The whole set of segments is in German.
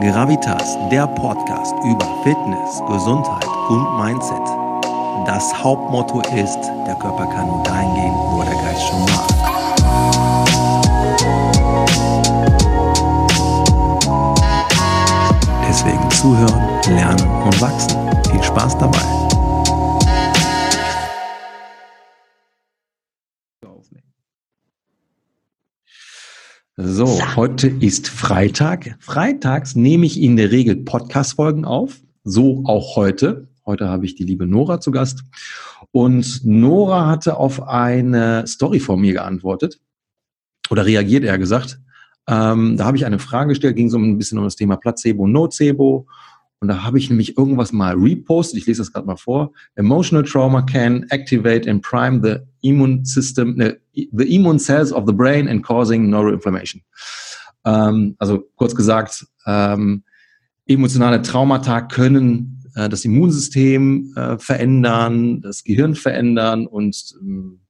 Gravitas, der Podcast über Fitness, Gesundheit und Mindset. Das Hauptmotto ist, der Körper kann nur dahin gehen, wo der Geist schon war. Deswegen zuhören, lernen und wachsen. Viel Spaß dabei. So, heute ist Freitag. Freitags nehme ich in der Regel Podcast-Folgen auf. So auch heute. Heute habe ich die liebe Nora zu Gast. Und Nora hatte auf eine Story von mir geantwortet. Oder reagiert eher gesagt. Ähm, da habe ich eine Frage gestellt, ging so ein bisschen um das Thema Placebo, Nocebo. Und da habe ich nämlich irgendwas mal repostet. Ich lese das gerade mal vor. Emotional trauma can activate and prime the immune system, ne, the immune cells of the brain and causing neuroinflammation. Ähm, also kurz gesagt, ähm, emotionale Traumata können äh, das Immunsystem äh, verändern, das Gehirn verändern und ähm,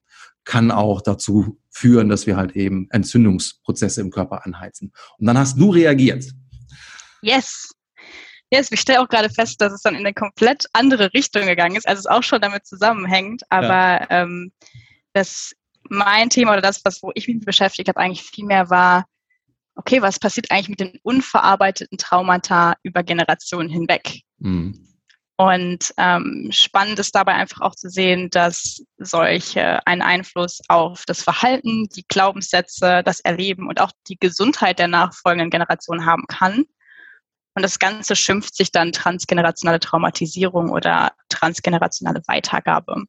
kann auch dazu führen, dass wir halt eben Entzündungsprozesse im Körper anheizen. Und dann hast du reagiert. Yes. Yes, ich stelle auch gerade fest, dass es dann in eine komplett andere Richtung gegangen ist, also es auch schon damit zusammenhängt. Aber ja. ähm, das mein Thema oder das, was wo ich mich beschäftigt habe, eigentlich viel mehr war, okay, was passiert eigentlich mit den unverarbeiteten Traumata über Generationen hinweg? Mhm. Und ähm, spannend ist dabei einfach auch zu sehen, dass solche einen Einfluss auf das Verhalten, die Glaubenssätze, das Erleben und auch die Gesundheit der nachfolgenden Generation haben kann. Und das Ganze schimpft sich dann transgenerationale Traumatisierung oder transgenerationale Weitergabe.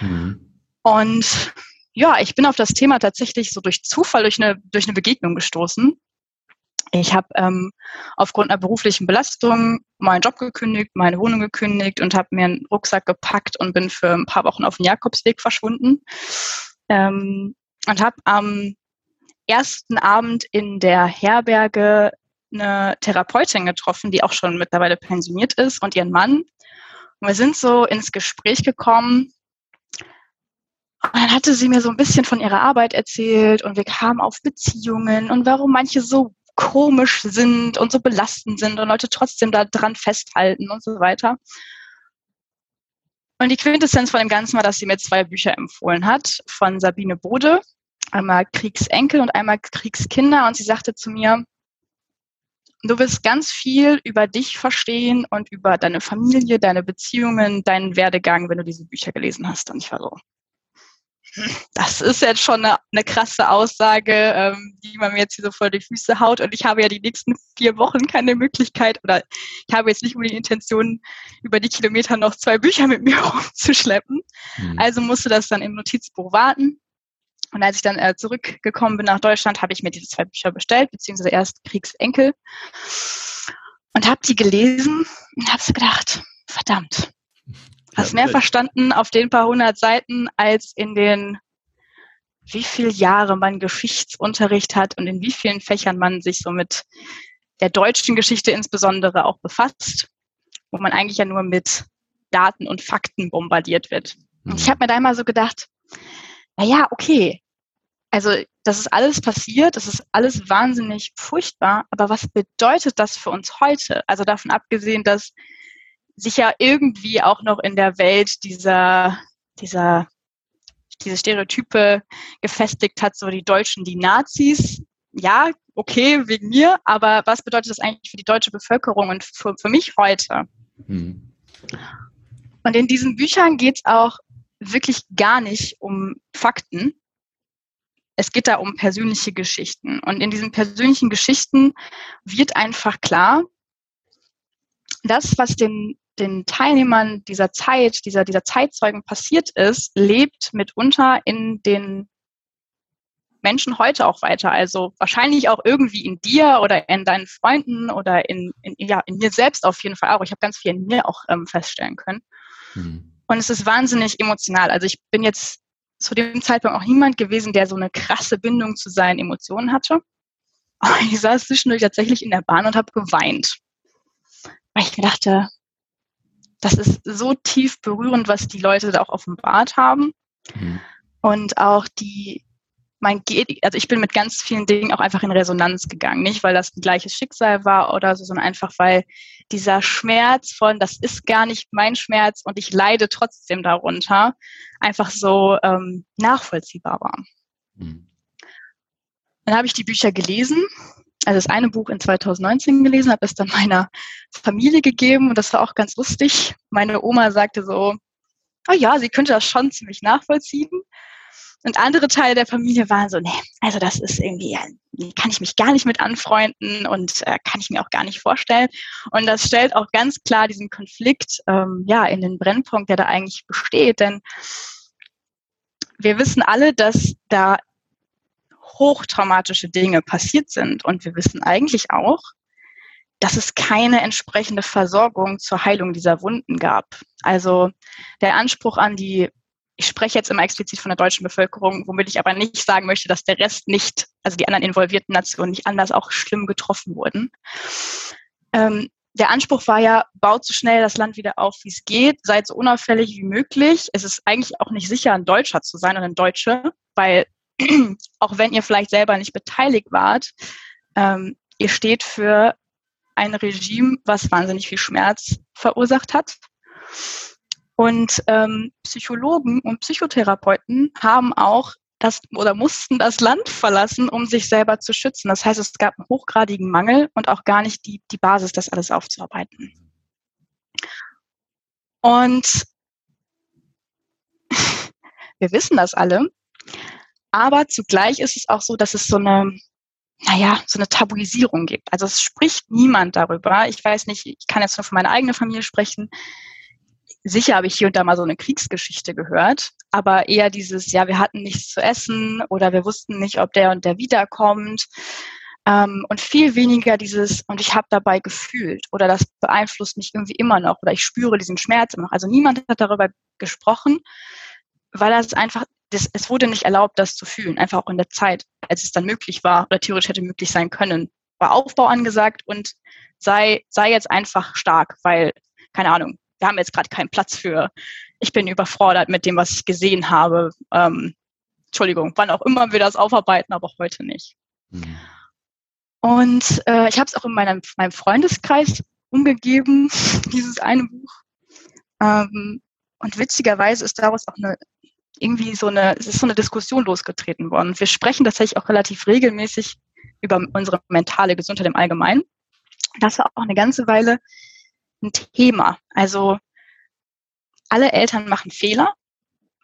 Mhm. Und ja, ich bin auf das Thema tatsächlich so durch Zufall, durch eine, durch eine Begegnung gestoßen. Ich habe ähm, aufgrund einer beruflichen Belastung meinen Job gekündigt, meine Wohnung gekündigt und habe mir einen Rucksack gepackt und bin für ein paar Wochen auf den Jakobsweg verschwunden. Ähm, und habe am ersten Abend in der Herberge eine Therapeutin getroffen, die auch schon mittlerweile pensioniert ist und ihren Mann. Und wir sind so ins Gespräch gekommen und dann hatte sie mir so ein bisschen von ihrer Arbeit erzählt und wir kamen auf Beziehungen und warum manche so komisch sind und so belastend sind und Leute trotzdem da dran festhalten und so weiter. Und die Quintessenz von dem Ganzen war, dass sie mir zwei Bücher empfohlen hat von Sabine Bode, einmal Kriegsenkel und einmal Kriegskinder. Und sie sagte zu mir, du wirst ganz viel über dich verstehen und über deine Familie, deine Beziehungen, deinen Werdegang, wenn du diese Bücher gelesen hast. Und ich war so, das ist jetzt schon eine, eine krasse Aussage, ähm, die man mir jetzt hier so voll die Füße haut. Und ich habe ja die nächsten vier Wochen keine Möglichkeit oder ich habe jetzt nicht nur die Intention, über die Kilometer noch zwei Bücher mit mir rumzuschleppen. Mhm. Also musste das dann im Notizbuch warten. Und als ich dann äh, zurückgekommen bin nach Deutschland, habe ich mir diese zwei Bücher bestellt, beziehungsweise erst Kriegsenkel. Und habe die gelesen und habe so gedacht, verdammt, Hast mehr verstanden auf den paar hundert Seiten als in den wie viele Jahre man Geschichtsunterricht hat und in wie vielen Fächern man sich so mit der deutschen Geschichte insbesondere auch befasst, wo man eigentlich ja nur mit Daten und Fakten bombardiert wird. Und ich mhm. habe mir da immer so gedacht, na ja, okay, also das ist alles passiert, das ist alles wahnsinnig furchtbar, aber was bedeutet das für uns heute? Also davon abgesehen, dass sich ja irgendwie auch noch in der Welt dieser, dieser, diese Stereotype gefestigt hat, so die Deutschen, die Nazis. Ja, okay, wegen mir, aber was bedeutet das eigentlich für die deutsche Bevölkerung und für, für mich heute? Mhm. Und in diesen Büchern geht es auch wirklich gar nicht um Fakten. Es geht da um persönliche Geschichten. Und in diesen persönlichen Geschichten wird einfach klar, das, was den den Teilnehmern dieser Zeit, dieser, dieser Zeitzeugen passiert ist, lebt mitunter in den Menschen heute auch weiter. Also wahrscheinlich auch irgendwie in dir oder in deinen Freunden oder in, in ja, in mir selbst auf jeden Fall auch. Ich habe ganz viel in mir auch ähm, feststellen können. Mhm. Und es ist wahnsinnig emotional. Also ich bin jetzt zu dem Zeitpunkt auch niemand gewesen, der so eine krasse Bindung zu seinen Emotionen hatte. Aber ich saß zwischendurch tatsächlich in der Bahn und habe geweint. Weil ich mir dachte, das ist so tief berührend, was die Leute da auch offenbart haben. Mhm. Und auch die, mein also ich bin mit ganz vielen Dingen auch einfach in Resonanz gegangen. Nicht, weil das ein gleiches Schicksal war oder so, sondern einfach, weil dieser Schmerz von, das ist gar nicht mein Schmerz und ich leide trotzdem darunter, einfach so ähm, nachvollziehbar war. Mhm. Dann habe ich die Bücher gelesen also das eine Buch in 2019 gelesen, habe es dann meiner Familie gegeben und das war auch ganz lustig. Meine Oma sagte so, oh ja, sie könnte das schon ziemlich nachvollziehen. Und andere Teile der Familie waren so, nee, also das ist irgendwie, kann ich mich gar nicht mit anfreunden und äh, kann ich mir auch gar nicht vorstellen. Und das stellt auch ganz klar diesen Konflikt ähm, ja in den Brennpunkt, der da eigentlich besteht. Denn wir wissen alle, dass da hochtraumatische Dinge passiert sind. Und wir wissen eigentlich auch, dass es keine entsprechende Versorgung zur Heilung dieser Wunden gab. Also der Anspruch an die, ich spreche jetzt immer explizit von der deutschen Bevölkerung, womit ich aber nicht sagen möchte, dass der Rest nicht, also die anderen involvierten Nationen nicht anders auch schlimm getroffen wurden. Ähm, der Anspruch war ja, baut so schnell das Land wieder auf, wie es geht, seid so unauffällig wie möglich. Es ist eigentlich auch nicht sicher, ein Deutscher zu sein oder ein Deutsche, weil auch wenn ihr vielleicht selber nicht beteiligt wart, ähm, ihr steht für ein Regime, was wahnsinnig viel Schmerz verursacht hat. Und ähm, Psychologen und Psychotherapeuten haben auch das oder mussten das Land verlassen, um sich selber zu schützen. Das heißt, es gab einen hochgradigen Mangel und auch gar nicht die, die Basis, das alles aufzuarbeiten. Und wir wissen das alle, aber zugleich ist es auch so, dass es so eine, naja, so eine Tabuisierung gibt. Also es spricht niemand darüber. Ich weiß nicht, ich kann jetzt nur von meiner eigenen Familie sprechen. Sicher habe ich hier und da mal so eine Kriegsgeschichte gehört, aber eher dieses, ja, wir hatten nichts zu essen oder wir wussten nicht, ob der und der wiederkommt. Ähm, und viel weniger dieses, und ich habe dabei gefühlt oder das beeinflusst mich irgendwie immer noch oder ich spüre diesen Schmerz immer noch. Also niemand hat darüber gesprochen, weil das einfach das, es wurde nicht erlaubt, das zu fühlen, einfach auch in der Zeit, als es dann möglich war oder theoretisch hätte möglich sein können. War Aufbau angesagt und sei, sei jetzt einfach stark, weil, keine Ahnung, wir haben jetzt gerade keinen Platz für, ich bin überfordert mit dem, was ich gesehen habe. Ähm, Entschuldigung, wann auch immer wir das aufarbeiten, aber heute nicht. Mhm. Und äh, ich habe es auch in meinem, meinem Freundeskreis umgegeben, dieses eine Buch. Ähm, und witzigerweise ist daraus auch eine irgendwie so eine, es ist so eine Diskussion losgetreten worden. Wir sprechen tatsächlich auch relativ regelmäßig über unsere mentale Gesundheit im Allgemeinen. Das war auch eine ganze Weile ein Thema. Also alle Eltern machen Fehler.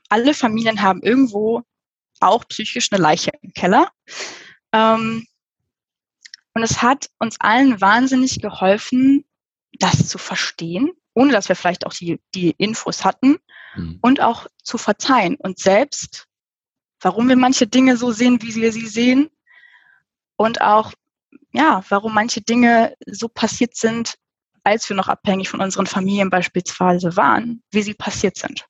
Alle Familien haben irgendwo auch psychisch eine Leiche im Keller. Ähm, und es hat uns allen wahnsinnig geholfen, das zu verstehen, ohne dass wir vielleicht auch die, die Infos hatten mhm. und auch zu verzeihen und selbst, warum wir manche Dinge so sehen, wie wir sie sehen und auch, ja, warum manche Dinge so passiert sind, als wir noch abhängig von unseren Familien beispielsweise waren, wie sie passiert sind.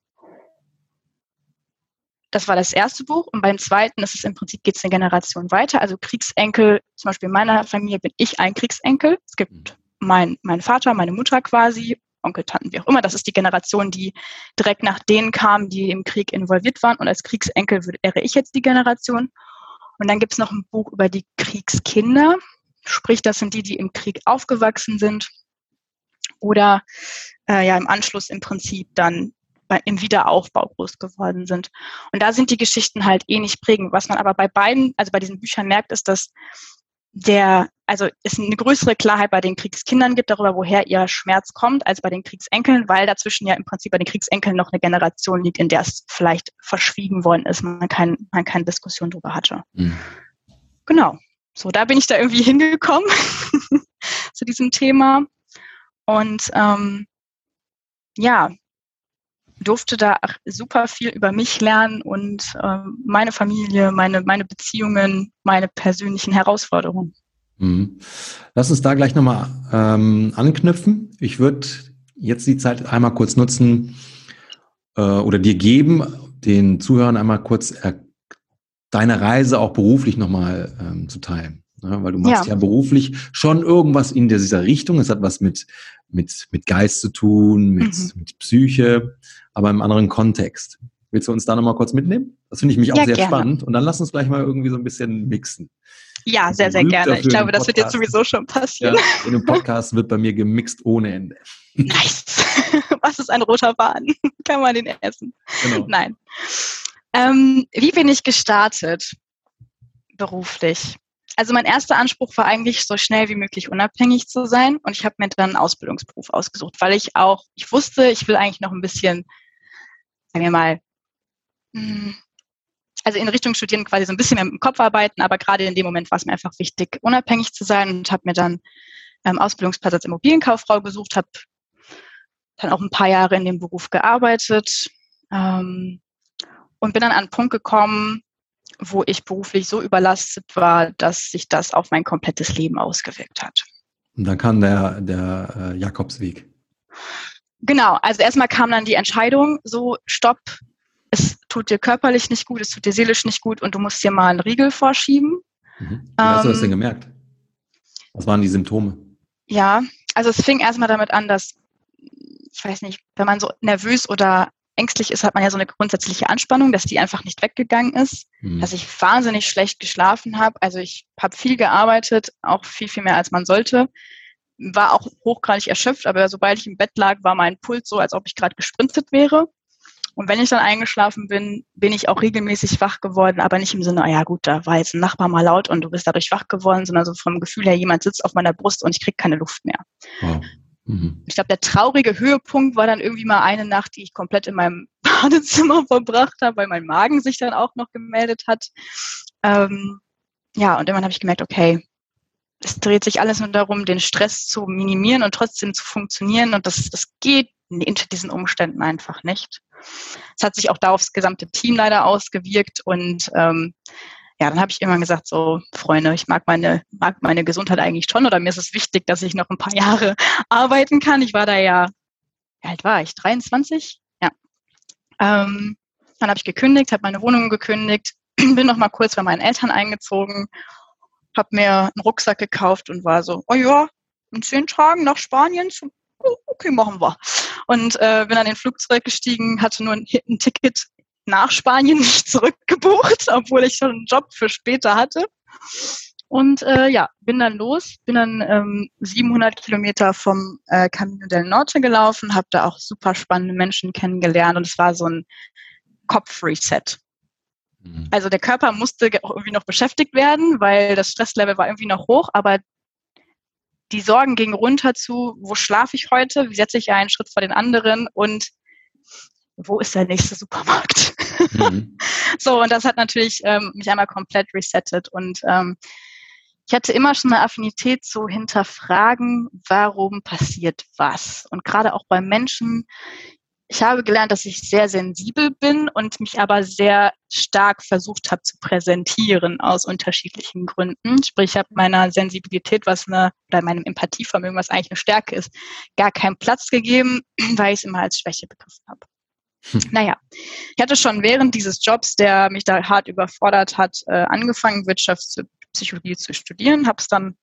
Das war das erste Buch. Und beim zweiten ist es im Prinzip, geht es eine Generation weiter. Also Kriegsenkel, zum Beispiel in meiner Familie bin ich ein Kriegsenkel. Es gibt mhm. mein, mein Vater, meine Mutter quasi Onkel, Tanten, wie auch immer. Das ist die Generation, die direkt nach denen kam, die im Krieg involviert waren. Und als Kriegsenkel wäre ich jetzt die Generation. Und dann gibt es noch ein Buch über die Kriegskinder. Sprich, das sind die, die im Krieg aufgewachsen sind oder äh, ja im Anschluss im Prinzip dann bei, im Wiederaufbau groß geworden sind. Und da sind die Geschichten halt nicht prägend. Was man aber bei beiden, also bei diesen Büchern merkt, ist, dass der, also es eine größere Klarheit bei den Kriegskindern gibt darüber, woher ihr Schmerz kommt, als bei den Kriegsenkeln, weil dazwischen ja im Prinzip bei den Kriegsenkeln noch eine Generation liegt, in der es vielleicht verschwiegen worden ist, man, kein, man keine Diskussion darüber hatte. Mhm. Genau. So, da bin ich da irgendwie hingekommen zu diesem Thema. Und ähm, ja, durfte da super viel über mich lernen und äh, meine Familie, meine, meine Beziehungen, meine persönlichen Herausforderungen. Mhm. Lass uns da gleich nochmal ähm, anknüpfen. Ich würde jetzt die Zeit einmal kurz nutzen äh, oder dir geben, den Zuhörern einmal kurz äh, deine Reise auch beruflich nochmal ähm, zu teilen. Ja, weil du machst ja. ja. beruflich schon irgendwas in dieser Richtung. Es hat was mit, mit, mit Geist zu tun, mit, mhm. mit Psyche aber im anderen Kontext. Willst du uns da nochmal kurz mitnehmen? Das finde ich mich auch ja, sehr gerne. spannend. Und dann lass uns gleich mal irgendwie so ein bisschen mixen. Ja, sehr, sehr gerne. Ich glaube, das wird jetzt sowieso schon passieren. Ja, in einem Podcast wird bei mir gemixt ohne Ende. Nice. Was ist ein roter Faden? Kann man den essen? Genau. Nein. Ähm, wie bin ich gestartet beruflich? Also mein erster Anspruch war eigentlich so schnell wie möglich unabhängig zu sein und ich habe mir dann einen Ausbildungsberuf ausgesucht, weil ich auch, ich wusste, ich will eigentlich noch ein bisschen, sagen wir mal, hm, also in Richtung Studieren quasi so ein bisschen mehr mit dem Kopf arbeiten, aber gerade in dem Moment war es mir einfach wichtig, unabhängig zu sein und habe mir dann ähm, Ausbildungsplatz als Immobilienkauffrau gesucht, habe dann auch ein paar Jahre in dem Beruf gearbeitet ähm, und bin dann an einen Punkt gekommen, wo ich beruflich so überlastet war, dass sich das auf mein komplettes Leben ausgewirkt hat. Und dann kam der, der äh, Jakobsweg. Genau, also erstmal kam dann die Entscheidung, so stopp, tut dir körperlich nicht gut, es tut dir seelisch nicht gut und du musst dir mal einen Riegel vorschieben. Mhm. Wie hast du das denn ähm, gemerkt? Was waren die Symptome? Ja, also es fing erstmal damit an, dass, ich weiß nicht, wenn man so nervös oder ängstlich ist, hat man ja so eine grundsätzliche Anspannung, dass die einfach nicht weggegangen ist, mhm. dass ich wahnsinnig schlecht geschlafen habe. Also ich habe viel gearbeitet, auch viel, viel mehr als man sollte. War auch hochgradig erschöpft, aber sobald ich im Bett lag, war mein Puls so, als ob ich gerade gesprintet wäre. Und wenn ich dann eingeschlafen bin, bin ich auch regelmäßig wach geworden, aber nicht im Sinne, ah ja gut, da war jetzt ein Nachbar mal laut und du bist dadurch wach geworden, sondern so vom Gefühl her, jemand sitzt auf meiner Brust und ich kriege keine Luft mehr. Wow. Mhm. Ich glaube, der traurige Höhepunkt war dann irgendwie mal eine Nacht, die ich komplett in meinem Badezimmer verbracht habe, weil mein Magen sich dann auch noch gemeldet hat. Ähm, ja, und irgendwann habe ich gemerkt, okay, es dreht sich alles nur darum, den Stress zu minimieren und trotzdem zu funktionieren. Und das, das geht unter diesen Umständen einfach nicht. Es hat sich auch da aufs gesamte Team leider ausgewirkt und ähm, ja, dann habe ich immer gesagt, so Freunde, ich mag meine, mag meine Gesundheit eigentlich schon oder mir ist es wichtig, dass ich noch ein paar Jahre arbeiten kann. Ich war da ja, wie alt war ich? 23? Ja. Ähm, dann habe ich gekündigt, habe meine Wohnung gekündigt, bin noch mal kurz bei meinen Eltern eingezogen, habe mir einen Rucksack gekauft und war so, oh ja, in zehn Tagen nach Spanien zu okay, machen wir. Und äh, bin dann in den Flugzeug gestiegen, hatte nur ein, ein Ticket nach Spanien nicht zurückgebucht, obwohl ich schon einen Job für später hatte. Und äh, ja, bin dann los, bin dann ähm, 700 Kilometer vom äh, Camino del Norte gelaufen, habe da auch super spannende Menschen kennengelernt und es war so ein Kopf-Reset. Mhm. Also der Körper musste auch irgendwie noch beschäftigt werden, weil das Stresslevel war irgendwie noch hoch, aber die Sorgen gingen runter zu, wo schlafe ich heute, wie setze ich einen Schritt vor den anderen und wo ist der nächste Supermarkt? Mhm. so, und das hat natürlich ähm, mich einmal komplett resettet. Und ähm, ich hatte immer schon eine Affinität zu hinterfragen, warum passiert was. Und gerade auch bei Menschen, ich habe gelernt, dass ich sehr sensibel bin und mich aber sehr stark versucht habe zu präsentieren aus unterschiedlichen Gründen. Sprich, ich habe meiner Sensibilität, was eine, oder meinem Empathievermögen, was eigentlich eine Stärke ist, gar keinen Platz gegeben, weil ich es immer als Schwäche begriffen habe. Hm. Naja, ich hatte schon während dieses Jobs, der mich da hart überfordert hat, äh, angefangen, Wirtschaftspsychologie zu studieren, habe es dann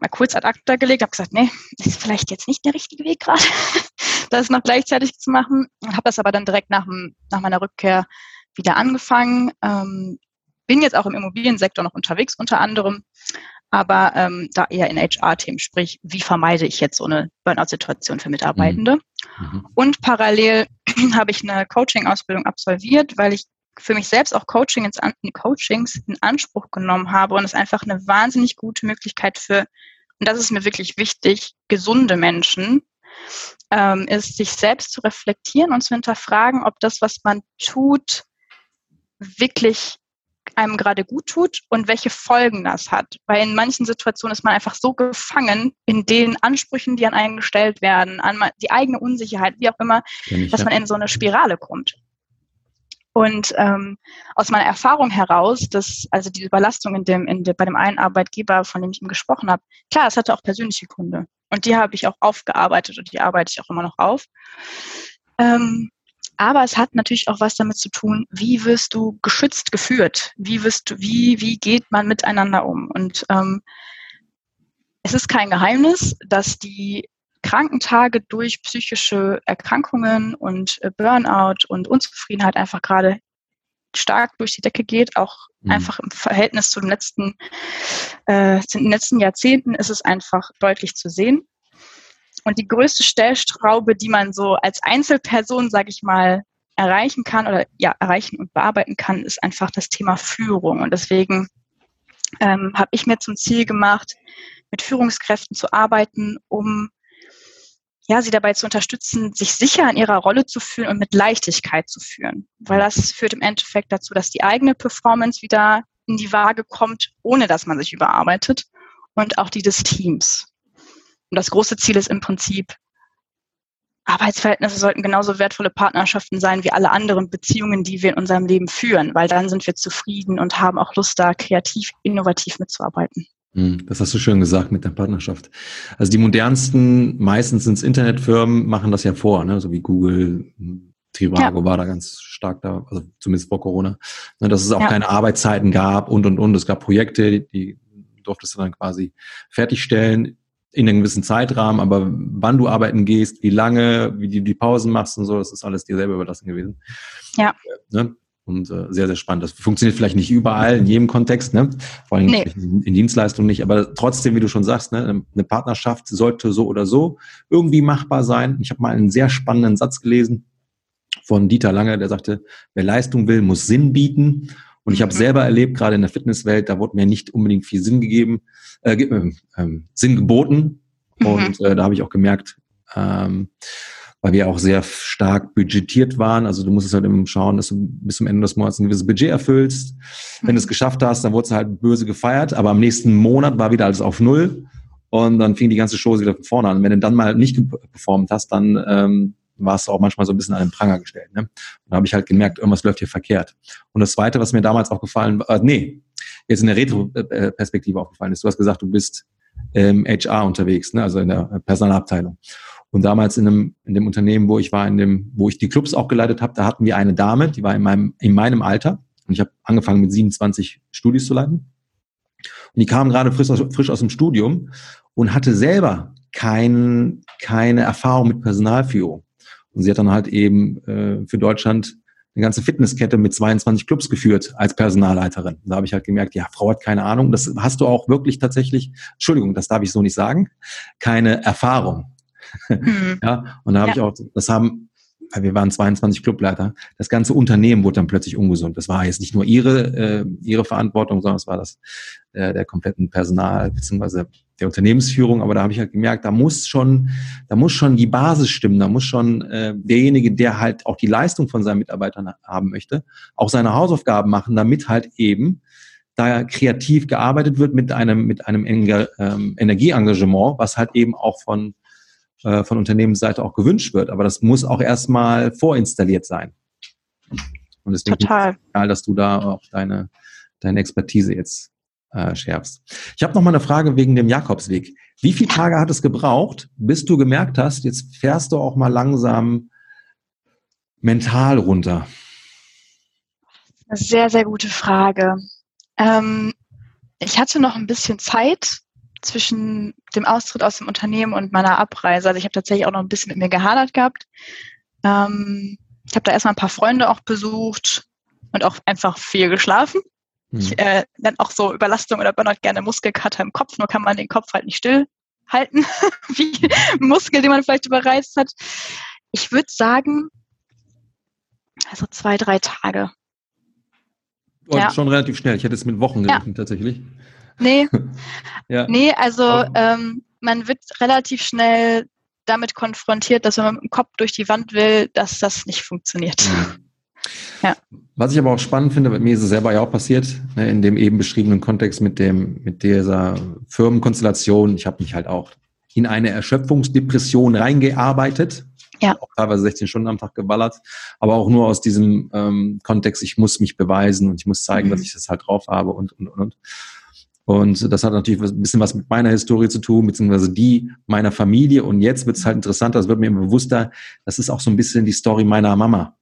mal kurz ad acta gelegt, habe gesagt, nee, ist vielleicht jetzt nicht der richtige Weg gerade, das noch gleichzeitig zu machen. Habe das aber dann direkt nach, nach meiner Rückkehr wieder angefangen. Ähm, bin jetzt auch im Immobiliensektor noch unterwegs unter anderem, aber ähm, da eher in HR-Themen, sprich, wie vermeide ich jetzt so eine Burnout-Situation für Mitarbeitende. Mhm. mhm. Und parallel habe ich eine Coaching-Ausbildung absolviert, weil ich für mich selbst auch Coaching ins, Coachings in Anspruch genommen habe und es einfach eine wahnsinnig gute Möglichkeit für, und das ist mir wirklich wichtig, gesunde Menschen, ähm, ist, sich selbst zu reflektieren und zu hinterfragen, ob das, was man tut, wirklich einem gerade gut tut und welche Folgen das hat. Weil in manchen Situationen ist man einfach so gefangen in den Ansprüchen, die an einen gestellt werden, an die eigene Unsicherheit, wie auch immer, ich, dass man in so eine Spirale kommt. Und ähm, aus meiner Erfahrung heraus, dass also die Überlastung in dem, in de, bei dem einen Arbeitgeber, von dem ich ihm gesprochen habe, klar, es hatte auch persönliche Gründe. Und die habe ich auch aufgearbeitet und die arbeite ich auch immer noch auf. Ähm, aber es hat natürlich auch was damit zu tun, wie wirst du geschützt geführt? Wie wirst du, wie, wie geht man miteinander um? Und ähm, es ist kein Geheimnis, dass die Krankentage durch psychische Erkrankungen und äh, Burnout und Unzufriedenheit einfach gerade stark durch die Decke geht, auch mhm. einfach im Verhältnis zu den letzten, äh, zu den letzten Jahrzehnten ist es einfach deutlich zu sehen. Und die größte Stellstraube, die man so als Einzelperson, sage ich mal, erreichen kann oder ja, erreichen und bearbeiten kann, ist einfach das Thema Führung. Und deswegen ähm, habe ich mir zum Ziel gemacht, mit Führungskräften zu arbeiten, um ja, sie dabei zu unterstützen, sich sicher in ihrer Rolle zu fühlen und mit Leichtigkeit zu führen. Weil das führt im Endeffekt dazu, dass die eigene Performance wieder in die Waage kommt, ohne dass man sich überarbeitet und auch die des Teams. Und das große Ziel ist im Prinzip, Arbeitsverhältnisse sollten genauso wertvolle Partnerschaften sein wie alle anderen Beziehungen, die wir in unserem Leben führen, weil dann sind wir zufrieden und haben auch Lust, da kreativ, innovativ mitzuarbeiten. Hm, das hast du schön gesagt mit der Partnerschaft. Also die modernsten, meistens sind es Internetfirmen, machen das ja vor, ne? so wie Google, Trivago ja. war da ganz stark da, also zumindest vor Corona, ne? dass es auch ja. keine Arbeitszeiten gab und und und. Es gab Projekte, die durftest du dann quasi fertigstellen in einem gewissen Zeitrahmen, aber wann du arbeiten gehst, wie lange, wie du die Pausen machst und so, das ist alles dir selber überlassen gewesen. Ja. Ne? Und äh, sehr, sehr spannend. Das funktioniert vielleicht nicht überall, in jedem Kontext, ne? vor allem nee. in, Dienstleistungen nicht, aber trotzdem, wie du schon sagst, ne? eine Partnerschaft sollte so oder so irgendwie machbar sein. Ich habe mal einen sehr spannenden Satz gelesen von Dieter Lange, der sagte, wer Leistung will, muss Sinn bieten. Und ich habe mhm. selber erlebt, gerade in der Fitnesswelt, da wurde mir nicht unbedingt viel Sinn gegeben, äh, äh, äh Sinn geboten. Mhm. Und äh, da habe ich auch gemerkt, ähm, weil wir auch sehr stark budgetiert waren. Also du musstest halt immer schauen, dass du bis zum Ende des Monats ein gewisses Budget erfüllst. Wenn du es mhm. geschafft hast, dann wurde es halt böse gefeiert, aber am nächsten Monat war wieder alles auf Null und dann fing die ganze Show wieder von vorne an. Wenn du dann mal nicht performt hast, dann ähm, warst du auch manchmal so ein bisschen an den Pranger gestellt. Ne? Und da habe ich halt gemerkt, irgendwas läuft hier verkehrt. Und das Zweite, was mir damals auch gefallen war, äh, nee, jetzt in der Retro-Perspektive aufgefallen ist, du hast gesagt, du bist im HR unterwegs, ne? also in der Personalabteilung. Und damals in, einem, in dem Unternehmen, wo ich war, in dem, wo ich die Clubs auch geleitet habe, da hatten wir eine Dame, die war in meinem, in meinem Alter. Und ich habe angefangen mit 27 Studis zu leiten. Und die kam gerade frisch aus, frisch aus dem Studium und hatte selber kein, keine Erfahrung mit Personalführung. Und sie hat dann halt eben äh, für Deutschland eine ganze Fitnesskette mit 22 Clubs geführt als Personalleiterin. Da habe ich halt gemerkt, ja, Frau hat keine Ahnung. Das hast du auch wirklich tatsächlich, Entschuldigung, das darf ich so nicht sagen, keine Erfahrung. Mhm. ja, und da habe ja. ich auch, das haben, weil wir waren 22 Clubleiter, das ganze Unternehmen wurde dann plötzlich ungesund. Das war jetzt nicht nur ihre, äh, ihre Verantwortung, sondern es war das äh, der kompletten Personal beziehungsweise der Unternehmensführung. Aber da habe ich halt gemerkt, da muss schon, da muss schon die Basis stimmen, da muss schon äh, derjenige, der halt auch die Leistung von seinen Mitarbeitern haben möchte, auch seine Hausaufgaben machen, damit halt eben da kreativ gearbeitet wird mit einem, mit einem ähm, Energieengagement, was halt eben auch von äh, von Unternehmensseite auch gewünscht wird. Aber das muss auch erstmal vorinstalliert sein. Und deswegen Total. ist es dass du da auch deine, deine Expertise jetzt äh, schärfst. Ich habe noch mal eine Frage wegen dem Jakobsweg. Wie viele Tage hat es gebraucht, bis du gemerkt hast, jetzt fährst du auch mal langsam mental runter? Eine sehr, sehr gute Frage. Ähm, ich hatte noch ein bisschen Zeit, zwischen dem Austritt aus dem Unternehmen und meiner Abreise. Also ich habe tatsächlich auch noch ein bisschen mit mir gehadert gehabt. Ähm, ich habe da erstmal ein paar Freunde auch besucht und auch einfach viel geschlafen. Mhm. Ich äh, nenne auch so Überlastung oder Burnout gerne Muskelkater im Kopf, nur kann man den Kopf halt nicht still halten, wie ein Muskel, den man vielleicht überreizt hat. Ich würde sagen, also zwei, drei Tage. Und ja. schon relativ schnell. Ich hätte es mit Wochen gerechnet ja. tatsächlich. Nee. ja. Nee, also ähm, man wird relativ schnell damit konfrontiert, dass wenn man mit dem Kopf durch die Wand will, dass das nicht funktioniert. Mhm. Ja. Was ich aber auch spannend finde, bei mir ist es selber ja auch passiert, ne, in dem eben beschriebenen Kontext mit dem, mit dieser Firmenkonstellation. Ich habe mich halt auch in eine Erschöpfungsdepression reingearbeitet. Ja. Auch teilweise 16 Stunden am Tag geballert, aber auch nur aus diesem ähm, Kontext, ich muss mich beweisen und ich muss zeigen, mhm. dass ich das halt drauf habe und, und, und. Und das hat natürlich ein bisschen was mit meiner Historie zu tun, beziehungsweise die meiner Familie. Und jetzt wird es halt interessanter, es wird mir immer bewusster, das ist auch so ein bisschen die Story meiner Mama,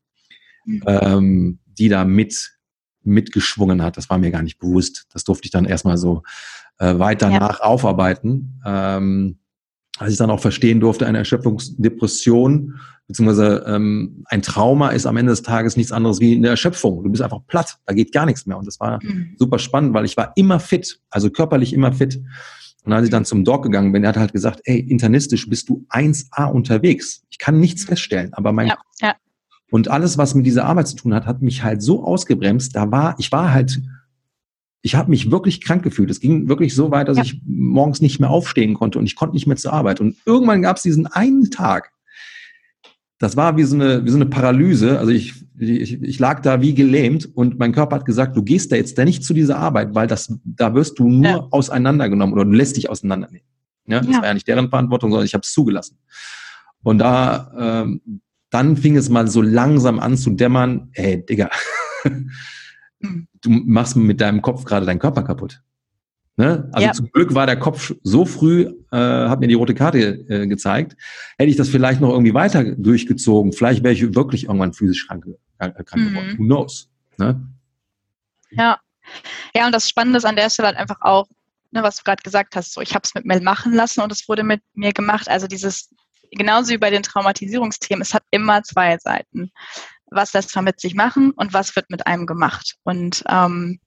mhm. ähm, die da mit mitgeschwungen hat. Das war mir gar nicht bewusst. Das durfte ich dann erstmal so äh, weiter ja. nach aufarbeiten. Ähm, als ich dann auch verstehen durfte, eine Erschöpfungsdepression beziehungsweise ähm, ein Trauma ist am Ende des Tages nichts anderes wie eine Erschöpfung. Du bist einfach platt, da geht gar nichts mehr. Und das war mhm. super spannend, weil ich war immer fit, also körperlich immer fit. Und als ich dann zum Doc gegangen bin, er hat halt gesagt, ey, internistisch bist du 1A unterwegs. Ich kann nichts feststellen, aber mein ja, ja. und alles, was mit dieser Arbeit zu tun hat, hat mich halt so ausgebremst. Da war, ich war halt ich habe mich wirklich krank gefühlt. Es ging wirklich so weit, dass ja. ich morgens nicht mehr aufstehen konnte und ich konnte nicht mehr zur Arbeit. Und irgendwann gab es diesen einen Tag. Das war wie so eine, wie so eine Paralyse. Also ich, ich, ich lag da wie gelähmt und mein Körper hat gesagt, du gehst da jetzt da nicht zu dieser Arbeit, weil das, da wirst du nur ja. auseinandergenommen oder du lässt dich auseinandernehmen. Ja, das ja. war ja nicht deren Verantwortung, sondern ich habe es zugelassen. Und da, ähm, dann fing es mal so langsam an zu dämmern, ey, Digga, du machst mit deinem Kopf gerade deinen Körper kaputt. Ne? Also ja. zum Glück war der Kopf so früh, äh, hat mir die rote Karte äh, gezeigt. Hätte ich das vielleicht noch irgendwie weiter durchgezogen, vielleicht wäre ich wirklich irgendwann physisch krank, äh, krank mhm. geworden. Who knows? Ne? Ja. Ja, und das Spannende ist an der Stelle halt einfach auch, ne, was du gerade gesagt hast, so ich habe es mit mir machen lassen und es wurde mit mir gemacht. Also dieses, genauso wie bei den Traumatisierungsthemen, es hat immer zwei Seiten was lässt man mit sich machen und was wird mit einem gemacht. Und ähm,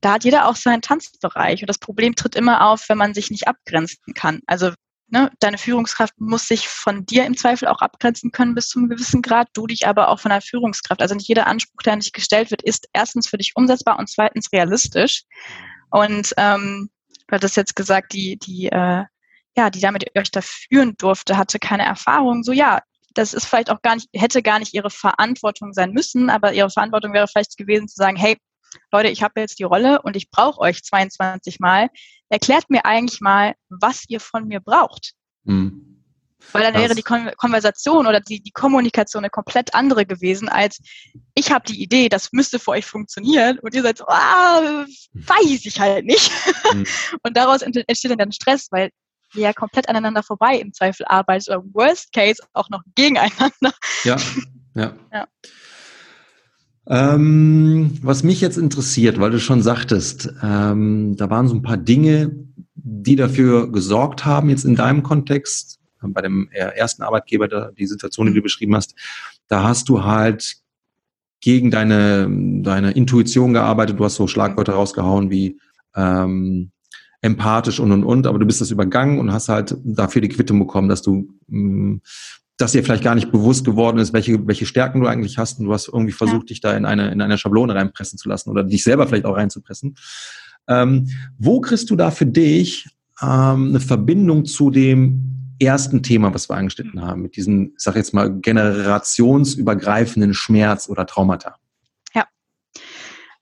da hat jeder auch seinen Tanzbereich. Und das Problem tritt immer auf, wenn man sich nicht abgrenzen kann. Also ne, deine Führungskraft muss sich von dir im Zweifel auch abgrenzen können bis zu einem gewissen Grad, du dich aber auch von der Führungskraft. Also nicht jeder Anspruch, der an dich gestellt wird, ist erstens für dich umsetzbar und zweitens realistisch. Und ähm, du hattest jetzt gesagt, die, die, äh, ja, die damit euch da führen durfte, hatte keine Erfahrung. So ja, das ist vielleicht auch gar nicht, hätte gar nicht ihre Verantwortung sein müssen, aber ihre Verantwortung wäre vielleicht gewesen zu sagen, hey, Leute, ich habe jetzt die Rolle und ich brauche euch 22 Mal. Erklärt mir eigentlich mal, was ihr von mir braucht. Mhm. Weil dann das wäre die Kon Konversation oder die, die Kommunikation eine komplett andere gewesen, als ich habe die Idee, das müsste für euch funktionieren und ihr seid so, ah, weiß ich halt nicht. Mhm. Und daraus entsteht dann Stress, weil ja komplett aneinander vorbei im Zweifel arbeitet oder worst case auch noch gegeneinander. Ja, ja. ja. Ähm, was mich jetzt interessiert, weil du schon sagtest, ähm, da waren so ein paar Dinge, die dafür gesorgt haben, jetzt in deinem Kontext, bei dem ersten Arbeitgeber, die Situation, die du beschrieben hast, da hast du halt gegen deine, deine Intuition gearbeitet, du hast so Schlagwörter rausgehauen wie ähm, empathisch und und und, aber du bist das übergangen und hast halt dafür die Quittung bekommen, dass du, mh, mm, dass dir vielleicht gar nicht bewusst geworden ist, welche, welche Stärken du eigentlich hast und du hast irgendwie versucht, ja. dich da in eine, in eine Schablone reinpressen zu lassen oder dich selber vielleicht auch reinzupressen. Ähm, wo kriegst du da für dich ähm, eine Verbindung zu dem ersten Thema, was wir angeschnitten haben, mit diesem, ich sag jetzt mal, generationsübergreifenden Schmerz oder Traumata? Ja.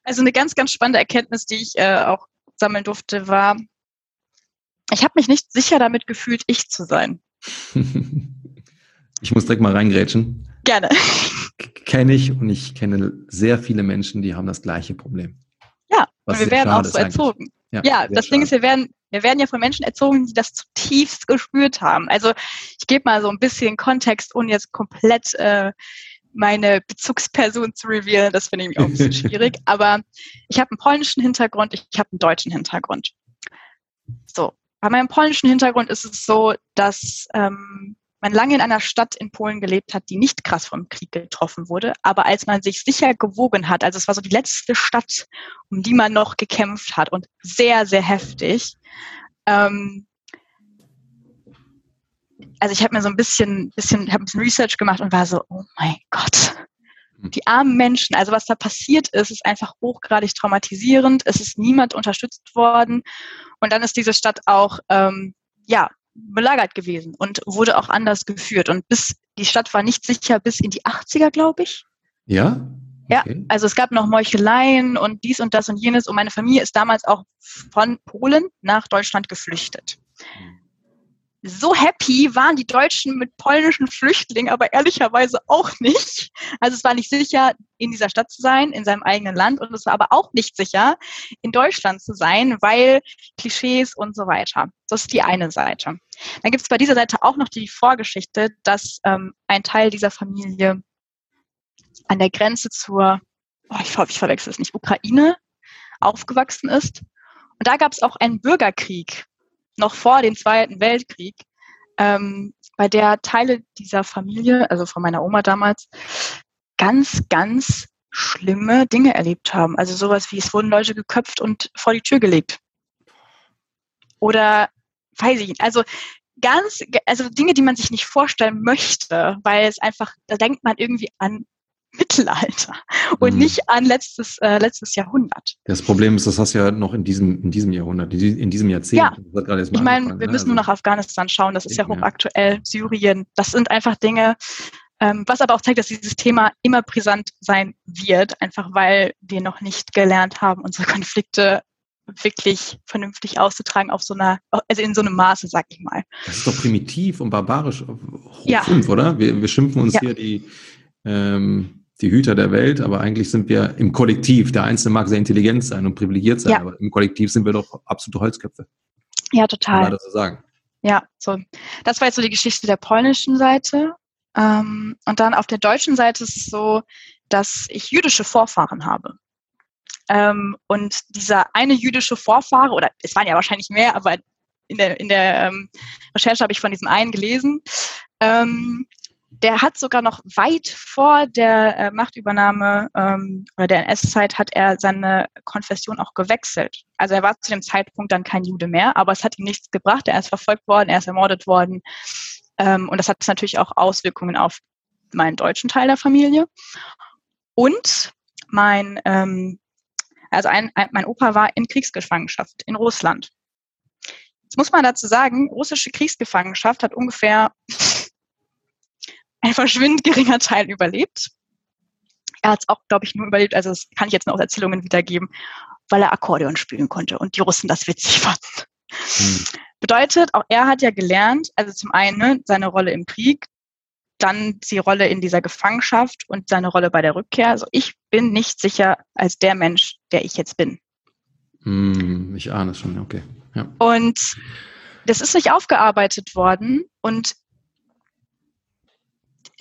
Also eine ganz, ganz spannende Erkenntnis, die ich äh, auch sammeln durfte, war, ich habe mich nicht sicher damit gefühlt, ich zu sein. ich muss direkt mal reingrätschen. Gerne. Kenne ich und ich kenne sehr viele Menschen, die haben das gleiche Problem. Ja, und wir werden auch so erzogen. Ja, ja das schade. Ding ist, wir werden, wir werden ja von Menschen erzogen, die das zutiefst gespürt haben. Also ich gebe mal so ein bisschen Kontext, ohne jetzt komplett äh, meine Bezugsperson zu revealen. Das finde ich auch ein bisschen schwierig. Aber ich habe einen polnischen Hintergrund, ich habe einen deutschen Hintergrund. So, bei meinem polnischen Hintergrund ist es so, dass ähm, man lange in einer Stadt in Polen gelebt hat, die nicht krass vom Krieg getroffen wurde. Aber als man sich sicher gewogen hat, also es war so die letzte Stadt, um die man noch gekämpft hat und sehr, sehr heftig, ähm, also ich habe mir so ein bisschen, bisschen, habe ein bisschen Research gemacht und war so, oh mein Gott, hm. die armen Menschen, also was da passiert ist, ist einfach hochgradig traumatisierend. Es ist niemand unterstützt worden. Und dann ist diese Stadt auch, ähm, ja, belagert gewesen und wurde auch anders geführt. Und bis, die Stadt war nicht sicher bis in die 80er, glaube ich. Ja? Okay. Ja, also es gab noch Meucheleien und dies und das und jenes. Und meine Familie ist damals auch von Polen nach Deutschland geflüchtet. So happy waren die Deutschen mit polnischen Flüchtlingen, aber ehrlicherweise auch nicht. Also es war nicht sicher, in dieser Stadt zu sein, in seinem eigenen Land und es war aber auch nicht sicher, in Deutschland zu sein, weil Klischees und so weiter. Das ist die eine Seite. Dann gibt es bei dieser Seite auch noch die Vorgeschichte, dass ähm, ein Teil dieser Familie an der Grenze zur, oh, ich hoffe, ich verwechsel es nicht, Ukraine aufgewachsen ist. Und da gab es auch einen Bürgerkrieg noch vor dem Zweiten Weltkrieg, ähm, bei der Teile dieser Familie, also von meiner Oma damals, ganz, ganz schlimme Dinge erlebt haben. Also sowas wie, es wurden Leute geköpft und vor die Tür gelegt. Oder, weiß ich nicht, also ganz, also Dinge, die man sich nicht vorstellen möchte, weil es einfach, da denkt man irgendwie an Mittelalter und mhm. nicht an letztes, äh, letztes Jahrhundert. Das Problem ist, das hast du ja noch in diesem, in diesem Jahrhundert, in diesem Jahrzehnt. Ja. ich meine, wir ne? müssen also, nur nach Afghanistan schauen, das ist ja hochaktuell, ja. Syrien, das sind einfach Dinge, ähm, was aber auch zeigt, dass dieses Thema immer brisant sein wird, einfach weil wir noch nicht gelernt haben, unsere Konflikte wirklich vernünftig auszutragen auf so einer, also in so einem Maße, sag ich mal. Das ist doch primitiv und barbarisch hoch ja. fünf, oder? Wir, wir schimpfen uns ja. hier die, ähm, die Hüter der Welt, aber eigentlich sind wir im Kollektiv. Der Einzelne mag sehr intelligent sein und privilegiert sein, ja. aber im Kollektiv sind wir doch absolute Holzköpfe. Ja, total. Kann man so sagen. Ja, so. Das war jetzt so die Geschichte der polnischen Seite. Ähm, und dann auf der deutschen Seite ist es so, dass ich jüdische Vorfahren habe. Ähm, und dieser eine jüdische Vorfahre, oder es waren ja wahrscheinlich mehr, aber in der, in der ähm, Recherche habe ich von diesem einen gelesen, ähm, der hat sogar noch weit vor der äh, Machtübernahme ähm, oder der NS-Zeit hat er seine Konfession auch gewechselt. Also er war zu dem Zeitpunkt dann kein Jude mehr, aber es hat ihm nichts gebracht. Er ist verfolgt worden, er ist ermordet worden. Ähm, und das hat natürlich auch Auswirkungen auf meinen deutschen Teil der Familie. Und mein, ähm, also ein, ein, mein Opa war in Kriegsgefangenschaft in Russland. Jetzt muss man dazu sagen, russische Kriegsgefangenschaft hat ungefähr ein verschwindend geringer Teil überlebt. Er hat es auch, glaube ich, nur überlebt, also das kann ich jetzt nur aus Erzählungen wiedergeben, weil er Akkordeon spielen konnte und die Russen das witzig fanden. Hm. Bedeutet, auch er hat ja gelernt, also zum einen ne, seine Rolle im Krieg, dann die Rolle in dieser Gefangenschaft und seine Rolle bei der Rückkehr. Also ich bin nicht sicher als der Mensch, der ich jetzt bin. Hm, ich ahne es schon, okay. Ja. Und das ist nicht aufgearbeitet worden und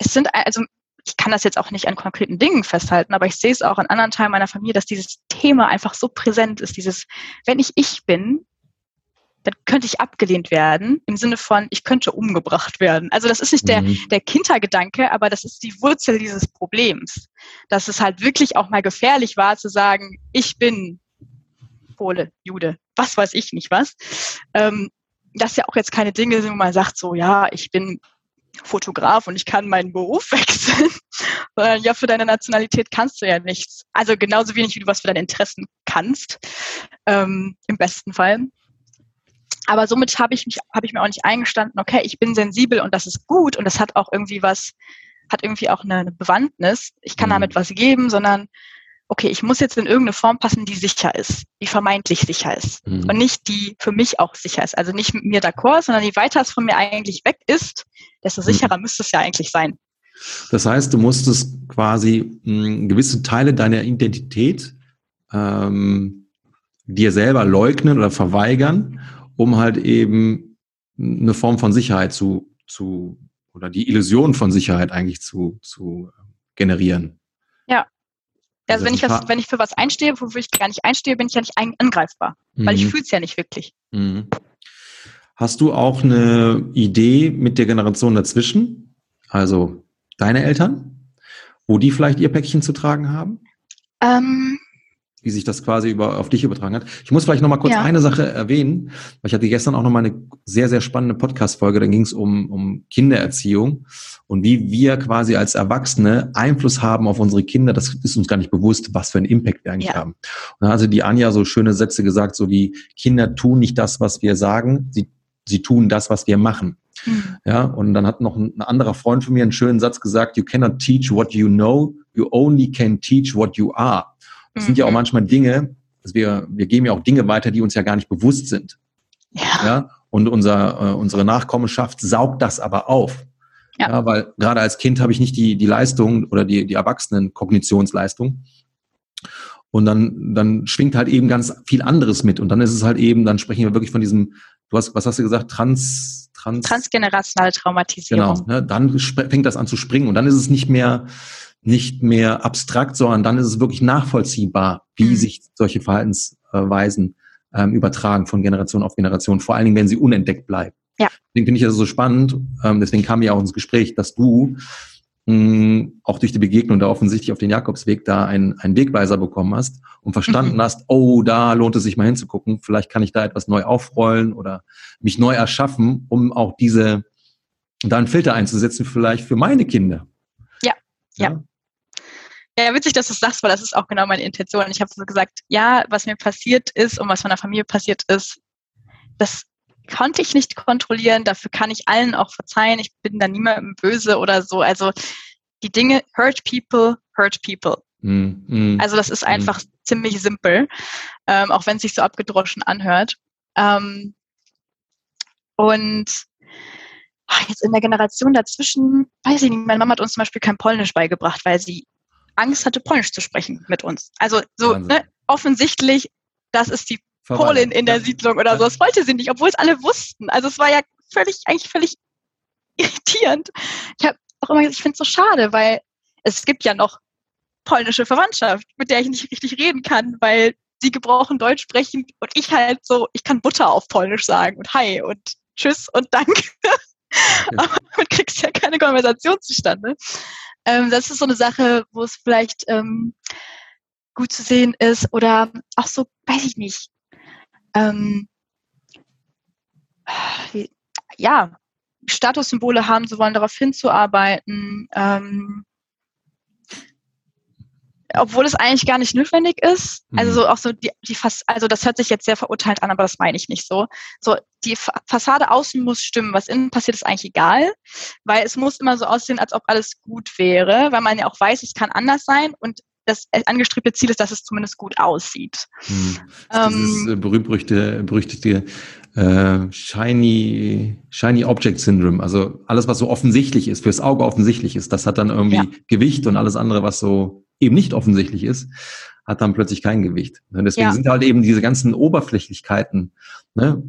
es sind, also ich kann das jetzt auch nicht an konkreten Dingen festhalten, aber ich sehe es auch an anderen Teilen meiner Familie, dass dieses Thema einfach so präsent ist. Dieses, wenn ich ich bin, dann könnte ich abgelehnt werden, im Sinne von, ich könnte umgebracht werden. Also das ist nicht der, mhm. der Kindergedanke, aber das ist die Wurzel dieses Problems. Dass es halt wirklich auch mal gefährlich war zu sagen, ich bin Pole, Jude, was weiß ich nicht was. Ähm, das ja auch jetzt keine Dinge sind, wo man sagt, so, ja, ich bin Fotograf und ich kann meinen Beruf wechseln. Sondern ja, für deine Nationalität kannst du ja nichts. Also genauso wenig, wie du was für deine Interessen kannst, ähm, im besten Fall. Aber somit habe ich mich, habe ich mir auch nicht eingestanden, okay, ich bin sensibel und das ist gut und das hat auch irgendwie was, hat irgendwie auch eine, eine Bewandtnis. Ich kann mhm. damit was geben, sondern okay, ich muss jetzt in irgendeine Form passen, die sicher ist, die vermeintlich sicher ist mhm. und nicht die für mich auch sicher ist. Also nicht mit mir d'accord, sondern je weiter es von mir eigentlich weg ist, desto mhm. sicherer mhm. müsste es ja eigentlich sein. Das heißt, du musstest quasi mh, hm, gewisse Teile deiner Identität ähm, dir selber leugnen oder verweigern, um halt eben eine Form von Sicherheit zu, zu oder die Illusion von Sicherheit eigentlich zu, zu generieren. Ja, also, wenn ich, was, wenn ich für was einstehe, wofür ich gar nicht einstehe, bin ich ja nicht angreifbar, mhm. weil ich mhm. fühle es ja nicht wirklich. Mhm. Hast du auch eine Idee mit der Generation dazwischen, also deine Eltern, wo die vielleicht ihr Päckchen zu tragen haben? Ähm, wie sich das quasi über, auf dich übertragen hat. Ich muss vielleicht noch mal kurz ja. eine Sache erwähnen, weil ich hatte gestern auch noch mal eine sehr, sehr spannende Podcast-Folge, da ging es um, um Kindererziehung und wie wir quasi als Erwachsene Einfluss haben auf unsere Kinder. Das ist uns gar nicht bewusst, was für einen Impact wir eigentlich ja. haben. Und da hatte die Anja so schöne Sätze gesagt, so wie Kinder tun nicht das, was wir sagen, sie, sie tun das, was wir machen. Mhm. Ja, und dann hat noch ein, ein anderer Freund von mir einen schönen Satz gesagt, you cannot teach what you know, you only can teach what you are. Das mhm. sind ja auch mhm. manchmal Dinge, dass wir, wir geben ja auch Dinge weiter, die uns ja gar nicht bewusst sind. Ja. ja? Und unser, äh, unsere Nachkommenschaft saugt das aber auf. Ja. ja weil gerade als Kind habe ich nicht die, die Leistung oder die, die Erwachsenen-Kognitionsleistung. Und dann, dann schwingt halt eben ganz viel anderes mit. Und dann ist es halt eben, dann sprechen wir wirklich von diesem, du hast, was hast du gesagt, trans, trans transgenerationale Traumatisierung. Genau, ne? dann fängt das an zu springen. Und dann ist es nicht mehr, nicht mehr abstrakt, sondern dann ist es wirklich nachvollziehbar, wie mhm. sich solche Verhaltensweisen ähm, übertragen von Generation auf Generation, vor allen Dingen, wenn sie unentdeckt bleibt. Ja. Deswegen finde ich das so spannend, ähm, deswegen kam ja auch ins Gespräch, dass du mh, auch durch die Begegnung da offensichtlich auf den Jakobsweg da einen, einen Wegweiser bekommen hast und verstanden mhm. hast, oh, da lohnt es sich mal hinzugucken, vielleicht kann ich da etwas neu aufrollen oder mich neu erschaffen, um auch diese, da einen Filter einzusetzen, vielleicht für meine Kinder. Ja, ja. ja. Ja, witzig, dass du es sagst, weil das ist auch genau meine Intention. Ich habe so gesagt, ja, was mir passiert ist und was meiner Familie passiert ist, das konnte ich nicht kontrollieren. Dafür kann ich allen auch verzeihen. Ich bin da niemandem böse oder so. Also die Dinge hurt people, hurt people. Mm, mm, also das ist einfach mm. ziemlich simpel, ähm, auch wenn es sich so abgedroschen anhört. Ähm, und ach, jetzt in der Generation dazwischen, weiß ich nicht, meine Mama hat uns zum Beispiel kein Polnisch beigebracht, weil sie Angst hatte, Polnisch zu sprechen mit uns. Also so ne, offensichtlich, das ist die Polin in der ja. Siedlung oder so. Das wollte sie nicht, obwohl es alle wussten. Also es war ja völlig, eigentlich völlig irritierend. Ich habe auch immer gesagt, ich finde es so schade, weil es gibt ja noch polnische Verwandtschaft, mit der ich nicht richtig reden kann, weil sie gebrochen Deutsch sprechen und ich halt so, ich kann Butter auf Polnisch sagen und Hi und Tschüss und Danke. Aber man kriegt ja keine Konversation zustande. Ähm, das ist so eine Sache, wo es vielleicht ähm, gut zu sehen ist oder auch so, weiß ich nicht. Ähm, ja, Statussymbole haben zu wollen, darauf hinzuarbeiten. Ähm, obwohl es eigentlich gar nicht notwendig ist. Also mhm. so auch so die, die Fass also das hört sich jetzt sehr verurteilend an, aber das meine ich nicht so. So die Fassade außen muss stimmen, was innen passiert ist eigentlich egal, weil es muss immer so aussehen, als ob alles gut wäre, weil man ja auch weiß, es kann anders sein und das angestrebte Ziel ist, dass es zumindest gut aussieht. Hm. Ähm, dieses äh, berühmt-berüchtigte berüchtigte, äh, Shiny, Shiny Object Syndrome, also alles, was so offensichtlich ist, fürs Auge offensichtlich ist, das hat dann irgendwie ja. Gewicht und alles andere, was so eben nicht offensichtlich ist, hat dann plötzlich kein Gewicht. Und deswegen ja. sind halt eben diese ganzen Oberflächlichkeiten, ne?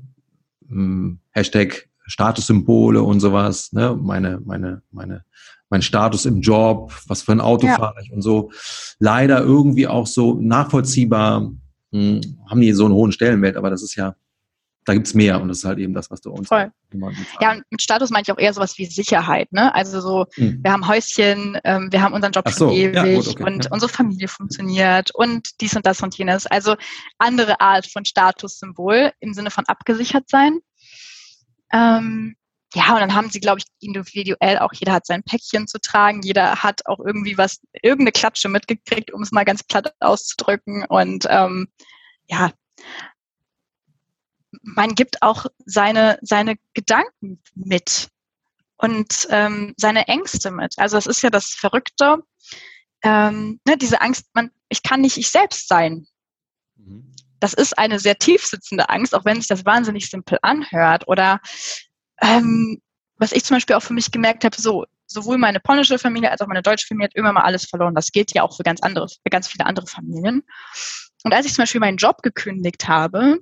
Hm, Hashtag Statussymbole und sowas, ne? meine, meine, meine, mein Status im Job, was für ein Auto ja. fahre ich und so, leider irgendwie auch so nachvollziehbar, mh, hm, haben die so einen hohen Stellenwert, aber das ist ja da gibt's mehr und das ist halt eben das, was du uns Voll. Ja, und mit Status meine ich auch eher sowas wie Sicherheit, ne? Also so, hm. wir haben Häuschen, ähm, wir haben unseren Job so, schon ewig ja, gut, okay, und ja. unsere Familie funktioniert und dies und das und jenes. Also andere Art von Statussymbol im Sinne von abgesichert sein. Ähm, ja, und dann haben sie, glaube ich, individuell auch, jeder hat sein Päckchen zu tragen, jeder hat auch irgendwie was, irgendeine Klatsche mitgekriegt, um es mal ganz platt auszudrücken. Und ähm, ja, man gibt auch seine, seine Gedanken mit und ähm, seine Ängste mit. Also das ist ja das Verrückte, ähm, ne, diese Angst, man, ich kann nicht ich selbst sein. Mhm. Das ist eine sehr tief sitzende Angst, auch wenn sich das wahnsinnig simpel anhört. Oder ähm, was ich zum Beispiel auch für mich gemerkt habe, so sowohl meine polnische Familie als auch meine deutsche Familie hat immer mal alles verloren. Das gilt ja auch für ganz andere, für ganz viele andere Familien. Und als ich zum Beispiel meinen Job gekündigt habe,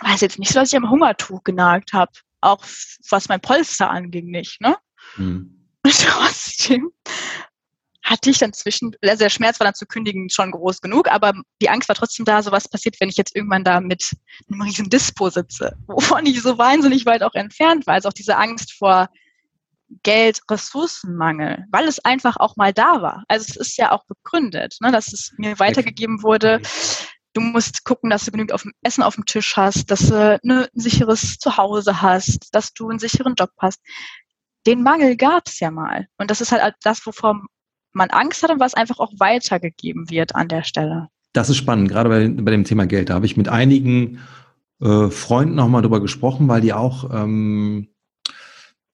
weiß jetzt nicht so, dass ich am Hungertuch genagt habe. Auch was mein Polster anging nicht, ne? Mhm. Trotzdem hatte ich dann zwischen, also der Schmerz war dann zu kündigen schon groß genug, aber die Angst war trotzdem da, so was passiert, wenn ich jetzt irgendwann da mit einem riesen Dispo sitze, wovon ich so wahnsinnig weit auch entfernt war. Also auch diese Angst vor Geld, Ressourcenmangel, weil es einfach auch mal da war. Also es ist ja auch begründet, ne, dass es mir weitergegeben wurde. Du musst gucken, dass du genügend auf dem Essen auf dem Tisch hast, dass du ne, ein sicheres Zuhause hast, dass du einen sicheren Job hast. Den Mangel gab es ja mal. Und das ist halt das, wovor man Angst hat und was einfach auch weitergegeben wird an der Stelle. Das ist spannend, gerade bei, bei dem Thema Geld. Da habe ich mit einigen äh, Freunden nochmal drüber gesprochen, weil die auch ähm,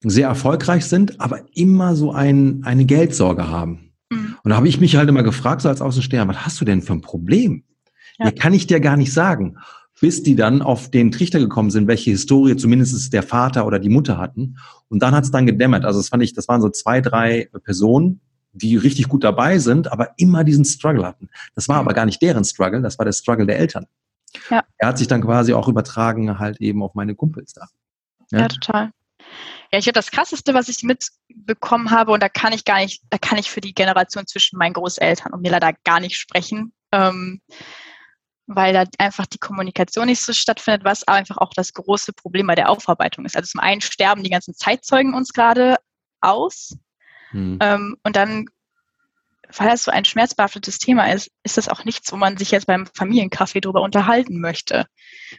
sehr erfolgreich sind, aber immer so ein, eine Geldsorge haben. Mhm. Und da habe ich mich halt immer gefragt, so als Außensteher, was hast du denn für ein Problem? Ja. ja. kann ich dir gar nicht sagen. Bis die dann auf den Trichter gekommen sind, welche Historie zumindest der Vater oder die Mutter hatten. Und dann hat es dann gedämmert. Also das fand ich, das waren so zwei, drei Personen, die richtig gut dabei sind, aber immer diesen Struggle hatten. Das war aber gar nicht deren Struggle, das war der Struggle der Eltern. Ja. Er hat sich dann quasi auch übertragen halt eben auf meine Kumpels da. Ja, ja total. Ja, ich finde das krasseste, was ich mitbekommen habe, und da kann ich gar nicht, da kann ich für die Generation zwischen meinen Großeltern und mir leider gar nicht sprechen, ähm, weil da einfach die Kommunikation nicht so stattfindet, was einfach auch das große Problem bei der Aufarbeitung ist. Also zum einen sterben die ganzen Zeitzeugen uns gerade aus hm. ähm, und dann, weil das so ein schmerzbehaftetes Thema ist, ist das auch nichts, wo man sich jetzt beim Familienkaffee drüber unterhalten möchte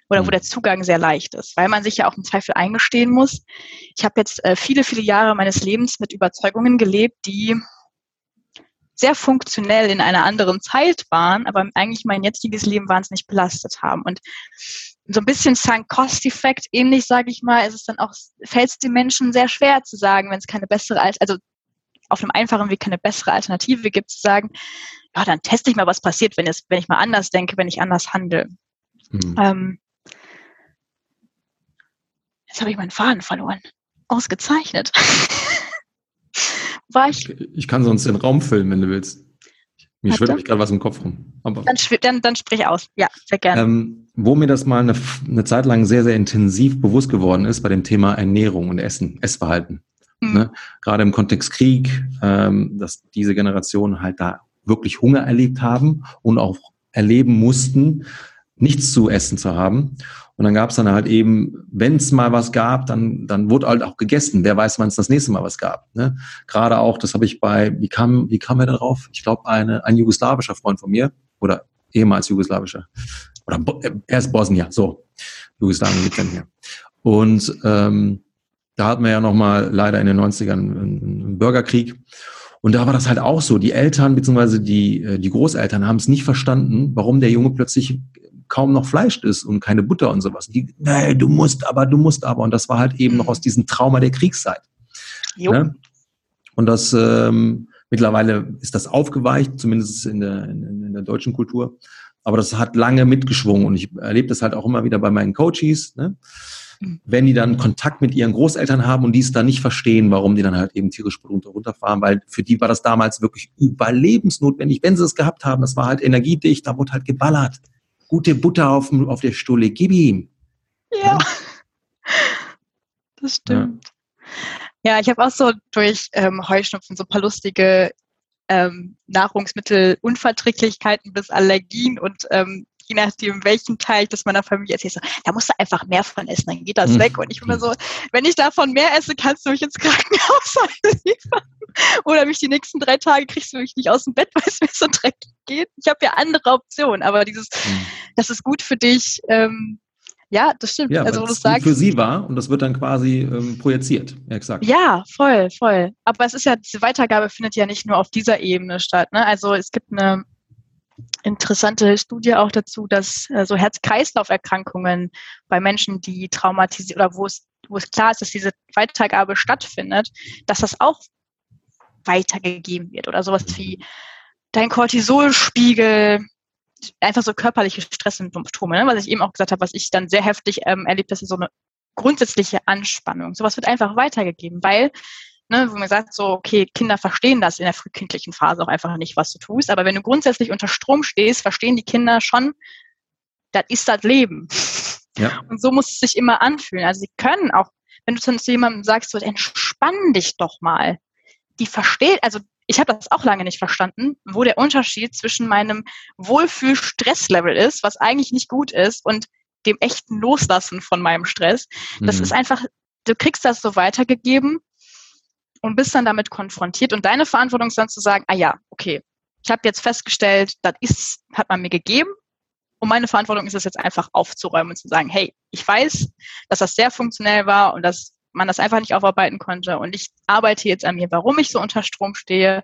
oder hm. wo der Zugang sehr leicht ist, weil man sich ja auch im Zweifel eingestehen muss. Ich habe jetzt äh, viele, viele Jahre meines Lebens mit Überzeugungen gelebt, die sehr funktionell in einer anderen Zeit waren, aber eigentlich mein jetziges Leben wahnsinnig belastet haben. Und so ein bisschen Sunk-Cost-Effekt ähnlich, sage ich mal, ist es dann auch, fällt es den Menschen sehr schwer zu sagen, wenn es keine bessere, also auf einem einfachen Weg keine bessere Alternative gibt, zu sagen, ja, dann teste ich mal, was passiert, wenn, es, wenn ich mal anders denke, wenn ich anders handle. Hm. Ähm, jetzt habe ich meinen Faden verloren. Ausgezeichnet. war ich. Ich kann sonst den Raum füllen, wenn du willst. Mir schwirrt mich gerade was im Kopf rum. Aber, dann, dann, dann sprich aus. Ja, sehr gerne. Ähm, wo mir das mal eine, eine Zeit lang sehr, sehr intensiv bewusst geworden ist bei dem Thema Ernährung und Essen, Essverhalten. Mhm. Ne? Gerade im Kontext Krieg, ähm, dass diese Generationen halt da wirklich Hunger erlebt haben und auch erleben mussten, nichts zu essen zu haben. Und dann gab es dann halt eben, wenn es mal was gab, dann, dann wurde halt auch gegessen. Wer weiß, wann es das nächste Mal was gab. Ne? Gerade auch, das habe ich bei, wie kam, wie kam er darauf? Ich glaube, eine, ein jugoslawischer Freund von mir oder ehemals jugoslawischer oder äh, er ist Bosnier, so Jugoslawien gibt es ja Und ähm, da hatten wir ja nochmal leider in den 90ern einen Bürgerkrieg. Und da war das halt auch so. Die Eltern bzw. die, äh, die Großeltern haben es nicht verstanden, warum der Junge plötzlich kaum noch Fleisch ist und keine Butter und sowas. Die, nee, du musst aber, du musst aber. Und das war halt eben noch aus diesem Trauma der Kriegszeit. Ne? Und das ähm, mittlerweile ist das aufgeweicht, zumindest in der, in, in, der deutschen Kultur. Aber das hat lange mitgeschwungen und ich erlebe das halt auch immer wieder bei meinen Coaches. Ne? Wenn die dann Kontakt mit ihren Großeltern haben und die es dann nicht verstehen, warum die dann halt eben tierische Produkte runterfahren, weil für die war das damals wirklich überlebensnotwendig. Wenn sie es gehabt haben, das war halt energiedicht, da wurde halt geballert gute Butter auf, auf der Stulle, gib ihm. Ja, das stimmt. Ja, ja ich habe auch so durch ähm, Heuschnupfen so ein paar lustige ähm, Nahrungsmittelunverträglichkeiten bis Allergien und ähm, je nachdem, welchen Teil das meiner Familie erzähle, so, da musst du einfach mehr von essen, dann geht das mhm. weg. Und ich bin so, wenn ich davon mehr esse, kannst du mich ins Krankenhaus liefern. Oder mich die nächsten drei Tage kriegst du mich nicht aus dem Bett, weil es mir so dreckig geht. Ich habe ja andere Optionen, aber dieses, mhm. das ist gut für dich. Ähm, ja, das stimmt. Ja, also, du sagst, für sie war und das wird dann quasi ähm, projiziert, exakt. Ja, voll, voll. Aber es ist ja, diese Weitergabe findet ja nicht nur auf dieser Ebene statt. Ne? Also es gibt eine interessante Studie auch dazu, dass äh, so Herz-Kreislauf-Erkrankungen bei Menschen, die traumatisiert oder wo es, wo es klar ist, dass diese Weitergabe stattfindet, dass das auch weitergegeben wird oder sowas wie dein Cortisolspiegel, einfach so körperliche Stresssymptome, ne? was ich eben auch gesagt habe, was ich dann sehr heftig ähm, erlebt, ist so eine grundsätzliche Anspannung. Sowas wird einfach weitergegeben, weil, ne, wo man sagt, so, okay, Kinder verstehen das in der frühkindlichen Phase auch einfach nicht, was du tust, aber wenn du grundsätzlich unter Strom stehst, verstehen die Kinder schon, das ist das Leben. Ja. Und so muss es sich immer anfühlen. Also sie können auch, wenn du zu jemandem sagst, so, entspann dich doch mal, die versteht, also ich habe das auch lange nicht verstanden, wo der Unterschied zwischen meinem Wohlfühl-Stresslevel ist, was eigentlich nicht gut ist, und dem echten Loslassen von meinem Stress. Das mhm. ist einfach, du kriegst das so weitergegeben und bist dann damit konfrontiert. Und deine Verantwortung ist dann zu sagen, ah ja, okay, ich habe jetzt festgestellt, das ist, hat man mir gegeben. Und meine Verantwortung ist es jetzt einfach aufzuräumen und zu sagen, hey, ich weiß, dass das sehr funktionell war und dass man das einfach nicht aufarbeiten konnte. Und ich arbeite jetzt an mir, warum ich so unter Strom stehe.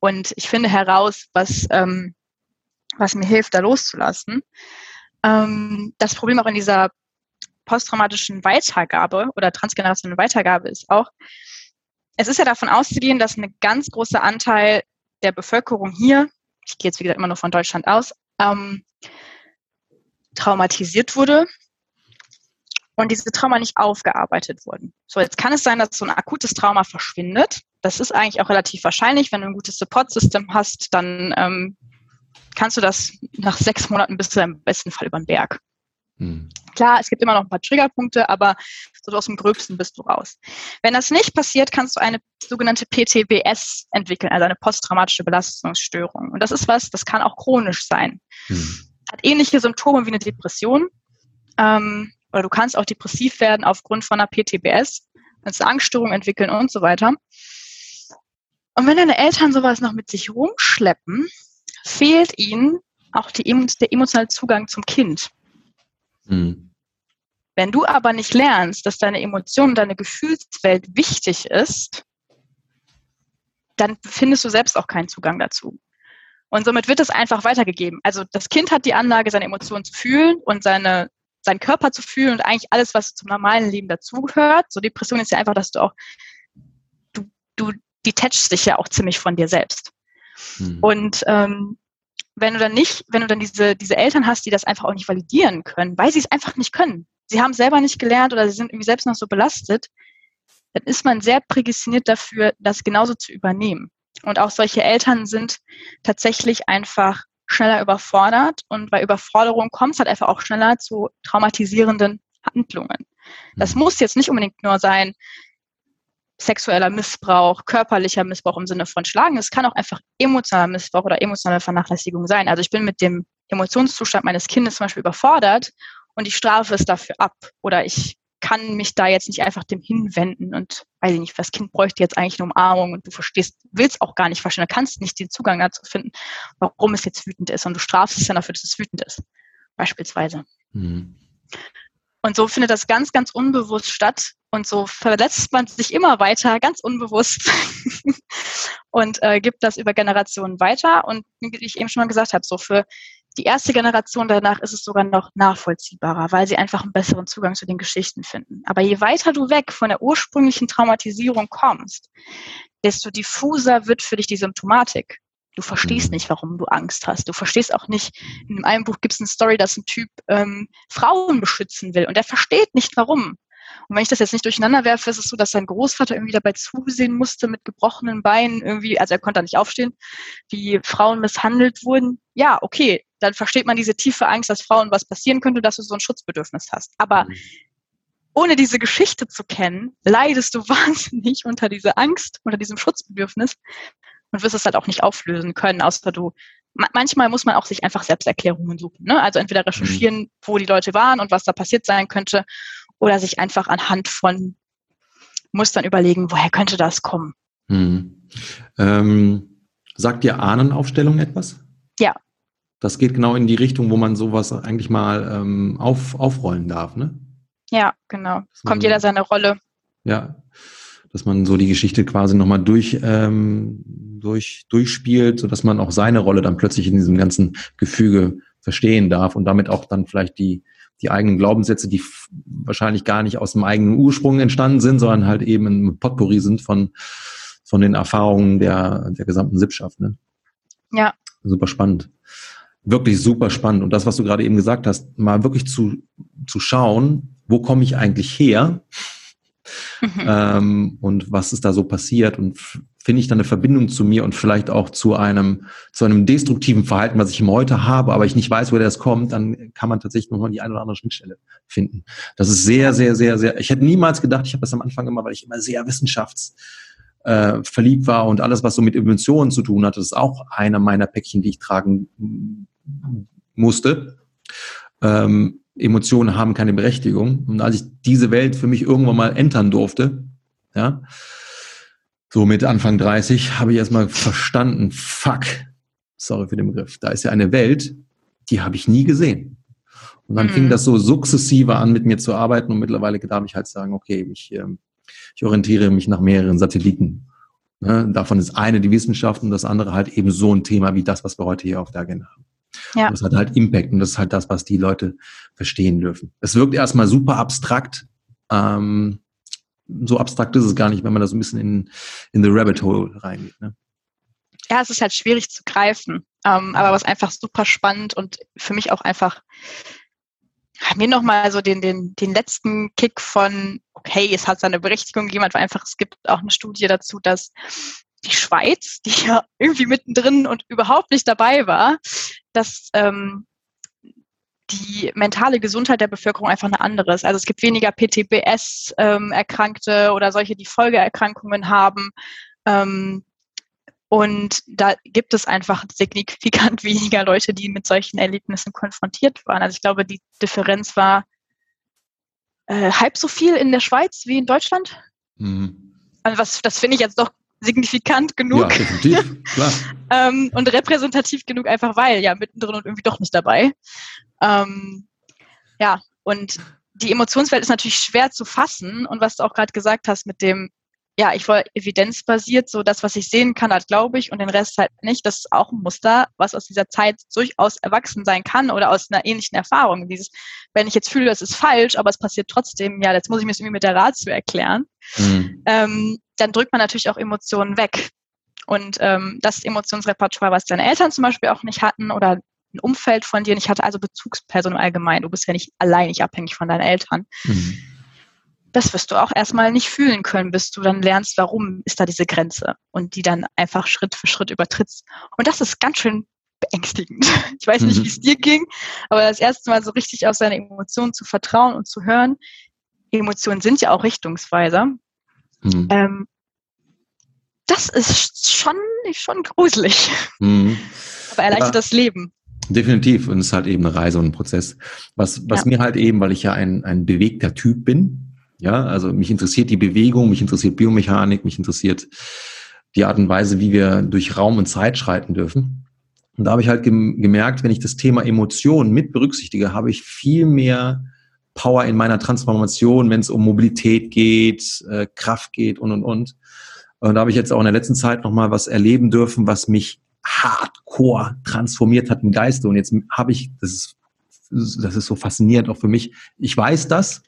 Und ich finde heraus, was, ähm, was mir hilft, da loszulassen. Ähm, das Problem auch in dieser posttraumatischen Weitergabe oder transgenerationellen Weitergabe ist auch, es ist ja davon auszugehen, dass ein ganz großer Anteil der Bevölkerung hier, ich gehe jetzt wie gesagt immer nur von Deutschland aus, ähm, traumatisiert wurde und diese Trauma nicht aufgearbeitet wurden. So, jetzt kann es sein, dass so ein akutes Trauma verschwindet. Das ist eigentlich auch relativ wahrscheinlich. Wenn du ein gutes Support-System hast, dann ähm, kannst du das nach sechs Monaten bist du im besten Fall über den Berg. Hm. Klar, es gibt immer noch ein paar Triggerpunkte, aber so aus dem Gröbsten bist du raus. Wenn das nicht passiert, kannst du eine sogenannte PTBS entwickeln, also eine posttraumatische Belastungsstörung. Und das ist was, das kann auch chronisch sein. Hm. hat ähnliche Symptome wie eine Depression. Ähm, oder du kannst auch depressiv werden aufgrund von einer PTBS, kannst eine Angststörung entwickeln und so weiter. Und wenn deine Eltern sowas noch mit sich rumschleppen, fehlt ihnen auch die, der emotionale Zugang zum Kind. Mhm. Wenn du aber nicht lernst, dass deine Emotionen, deine Gefühlswelt wichtig ist, dann findest du selbst auch keinen Zugang dazu. Und somit wird es einfach weitergegeben. Also das Kind hat die Anlage, seine Emotionen zu fühlen und seine, seinen Körper zu fühlen und eigentlich alles, was zum normalen Leben dazugehört. So Depression ist ja einfach, dass du auch, du, du detachst dich ja auch ziemlich von dir selbst. Mhm. Und ähm, wenn du dann nicht, wenn du dann diese, diese Eltern hast, die das einfach auch nicht validieren können, weil sie es einfach nicht können. Sie haben selber nicht gelernt oder sie sind irgendwie selbst noch so belastet, dann ist man sehr prädestiniert dafür, das genauso zu übernehmen. Und auch solche Eltern sind tatsächlich einfach schneller überfordert und bei Überforderung kommt es halt einfach auch schneller zu traumatisierenden Handlungen. Das mhm. muss jetzt nicht unbedingt nur sein, sexueller Missbrauch, körperlicher Missbrauch im Sinne von Schlagen. Es kann auch einfach emotionaler Missbrauch oder emotionale Vernachlässigung sein. Also ich bin mit dem Emotionszustand meines Kindes zum Beispiel überfordert und ich strafe es dafür ab oder ich kann mich da jetzt nicht einfach dem hinwenden und weiß ich nicht, das Kind bräuchte jetzt eigentlich eine Umarmung und du verstehst, willst auch gar nicht verstehen, du kannst nicht den Zugang dazu finden, warum es jetzt wütend ist und du strafst es dann dafür, dass es wütend ist, beispielsweise. Mhm. Und so findet das ganz, ganz unbewusst statt und so verletzt man sich immer weiter, ganz unbewusst und äh, gibt das über Generationen weiter und wie ich eben schon mal gesagt habe, so für die erste Generation danach ist es sogar noch nachvollziehbarer, weil sie einfach einen besseren Zugang zu den Geschichten finden. Aber je weiter du weg von der ursprünglichen Traumatisierung kommst, desto diffuser wird für dich die Symptomatik. Du verstehst mhm. nicht, warum du Angst hast. Du verstehst auch nicht, in einem Buch gibt es eine Story, dass ein Typ ähm, Frauen beschützen will und der versteht nicht, warum. Und wenn ich das jetzt nicht durcheinander werfe, ist es so, dass sein Großvater irgendwie dabei zusehen musste mit gebrochenen Beinen irgendwie, also er konnte da nicht aufstehen, wie Frauen misshandelt wurden. Ja, okay, dann versteht man diese tiefe Angst, dass Frauen was passieren könnte, dass du so ein Schutzbedürfnis hast. Aber mhm. ohne diese Geschichte zu kennen, leidest du wahnsinnig unter dieser Angst, unter diesem Schutzbedürfnis und wirst es halt auch nicht auflösen können, außer du manchmal muss man auch sich einfach Selbsterklärungen suchen. Ne? Also entweder recherchieren, mhm. wo die Leute waren und was da passiert sein könnte, oder sich einfach anhand von Mustern überlegen, woher könnte das kommen. Mhm. Ähm, sagt dir Ahnenaufstellung etwas? Ja. Das geht genau in die Richtung, wo man sowas eigentlich mal ähm, auf, aufrollen darf, ne? Ja, genau. Kommt jeder seine Rolle. Ja, dass man so die Geschichte quasi nochmal durch, ähm, durch, durchspielt, sodass man auch seine Rolle dann plötzlich in diesem ganzen Gefüge verstehen darf und damit auch dann vielleicht die, die eigenen Glaubenssätze, die wahrscheinlich gar nicht aus dem eigenen Ursprung entstanden sind, sondern halt eben ein Potpourri sind von, von den Erfahrungen der, der gesamten Sippschaft. Ne? Ja. Super spannend. Wirklich super spannend. Und das, was du gerade eben gesagt hast, mal wirklich zu, zu schauen, wo komme ich eigentlich her? Mhm. Ähm, und was ist da so passiert und finde ich da eine Verbindung zu mir und vielleicht auch zu einem, zu einem destruktiven Verhalten, was ich im Heute habe, aber ich nicht weiß, woher das kommt, dann kann man tatsächlich nochmal die eine oder andere Schnittstelle finden. Das ist sehr, sehr, sehr, sehr, ich hätte niemals gedacht, ich habe das am Anfang immer, weil ich immer sehr wissenschafts, äh, verliebt war und alles, was so mit Emotionen zu tun hatte, ist auch einer meiner Päckchen, die ich tragen musste. Ähm, Emotionen haben keine Berechtigung. Und als ich diese Welt für mich irgendwann mal entern durfte, ja, so mit Anfang 30, habe ich erstmal verstanden, fuck, sorry für den Begriff, da ist ja eine Welt, die habe ich nie gesehen. Und dann mhm. fing das so sukzessive an, mit mir zu arbeiten und mittlerweile darf ich halt sagen, okay, ich, ähm, ich orientiere mich nach mehreren Satelliten. Ne? Davon ist eine die Wissenschaft und das andere halt eben so ein Thema wie das, was wir heute hier auf der Agenda haben. Ja. Das hat halt Impact und das ist halt das, was die Leute verstehen dürfen. Es wirkt erstmal super abstrakt. Ähm, so abstrakt ist es gar nicht, wenn man da so ein bisschen in, in the rabbit hole reingeht. Ne? Ja, es ist halt schwierig zu greifen, ähm, aber was einfach super spannend und für mich auch einfach mir nochmal so den, den, den letzten Kick von, okay, es hat seine Berechtigung gegeben, weil einfach, es gibt auch eine Studie dazu, dass die Schweiz, die ja irgendwie mittendrin und überhaupt nicht dabei war, dass ähm, die mentale Gesundheit der Bevölkerung einfach eine andere ist. Also es gibt weniger PTBS-Erkrankte ähm, oder solche, die Folgeerkrankungen haben. Ähm, Und da gibt es einfach signifikant weniger Leute, die mit solchen Erlebnissen konfrontiert waren. Also ich glaube, die Differenz war äh, halb so viel in der Schweiz wie in Deutschland. Mhm. Also was, das finde ich jetzt doch signifikant genug. Ja, definitiv, klar. ähm, und repräsentativ genug, einfach weil, ja, mittendrin und irgendwie doch nicht dabei. Ähm, ja, und die Emotionswelt ist natürlich schwer zu fassen. Und was du auch gerade gesagt hast mit dem, ja, ich wollte evidenzbasiert, so das, was ich sehen kann, das glaube ich und den Rest halt nicht. Das ist auch ein Muster, was aus dieser Zeit durchaus erwachsen sein kann oder aus einer ähnlichen Erfahrung. Dieses, wenn ich jetzt fühle, das ist falsch, aber es passiert trotzdem, ja, jetzt muss ich mir das irgendwie mit der Ratio erklären, mhm. ähm, dann drückt man natürlich auch Emotionen weg. Und ähm, das Emotionsrepertoire, was deine Eltern zum Beispiel auch nicht hatten oder ein Umfeld von dir nicht hatte, also Bezugsperson im Allgemeinen. Du bist ja nicht alleinig abhängig von deinen Eltern. Mhm das wirst du auch erstmal nicht fühlen können, bis du dann lernst, warum ist da diese Grenze und die dann einfach Schritt für Schritt übertrittst. Und das ist ganz schön beängstigend. Ich weiß nicht, mhm. wie es dir ging, aber das erste Mal so richtig auf seine Emotionen zu vertrauen und zu hören. Emotionen sind ja auch Richtungsweiser. Mhm. Ähm, das ist schon, schon gruselig. Mhm. Aber erleichtert ja. das Leben. Definitiv. Und es ist halt eben eine Reise und ein Prozess. Was, was ja. mir halt eben, weil ich ja ein, ein bewegter Typ bin, ja, also mich interessiert die Bewegung, mich interessiert Biomechanik, mich interessiert die Art und Weise, wie wir durch Raum und Zeit schreiten dürfen. Und da habe ich halt gemerkt, wenn ich das Thema Emotionen mit berücksichtige, habe ich viel mehr Power in meiner Transformation, wenn es um Mobilität geht, äh, Kraft geht und und und. Und da habe ich jetzt auch in der letzten Zeit nochmal was erleben dürfen, was mich hardcore transformiert hat im Geiste. Und jetzt habe ich, das ist, das ist so faszinierend auch für mich. Ich weiß das,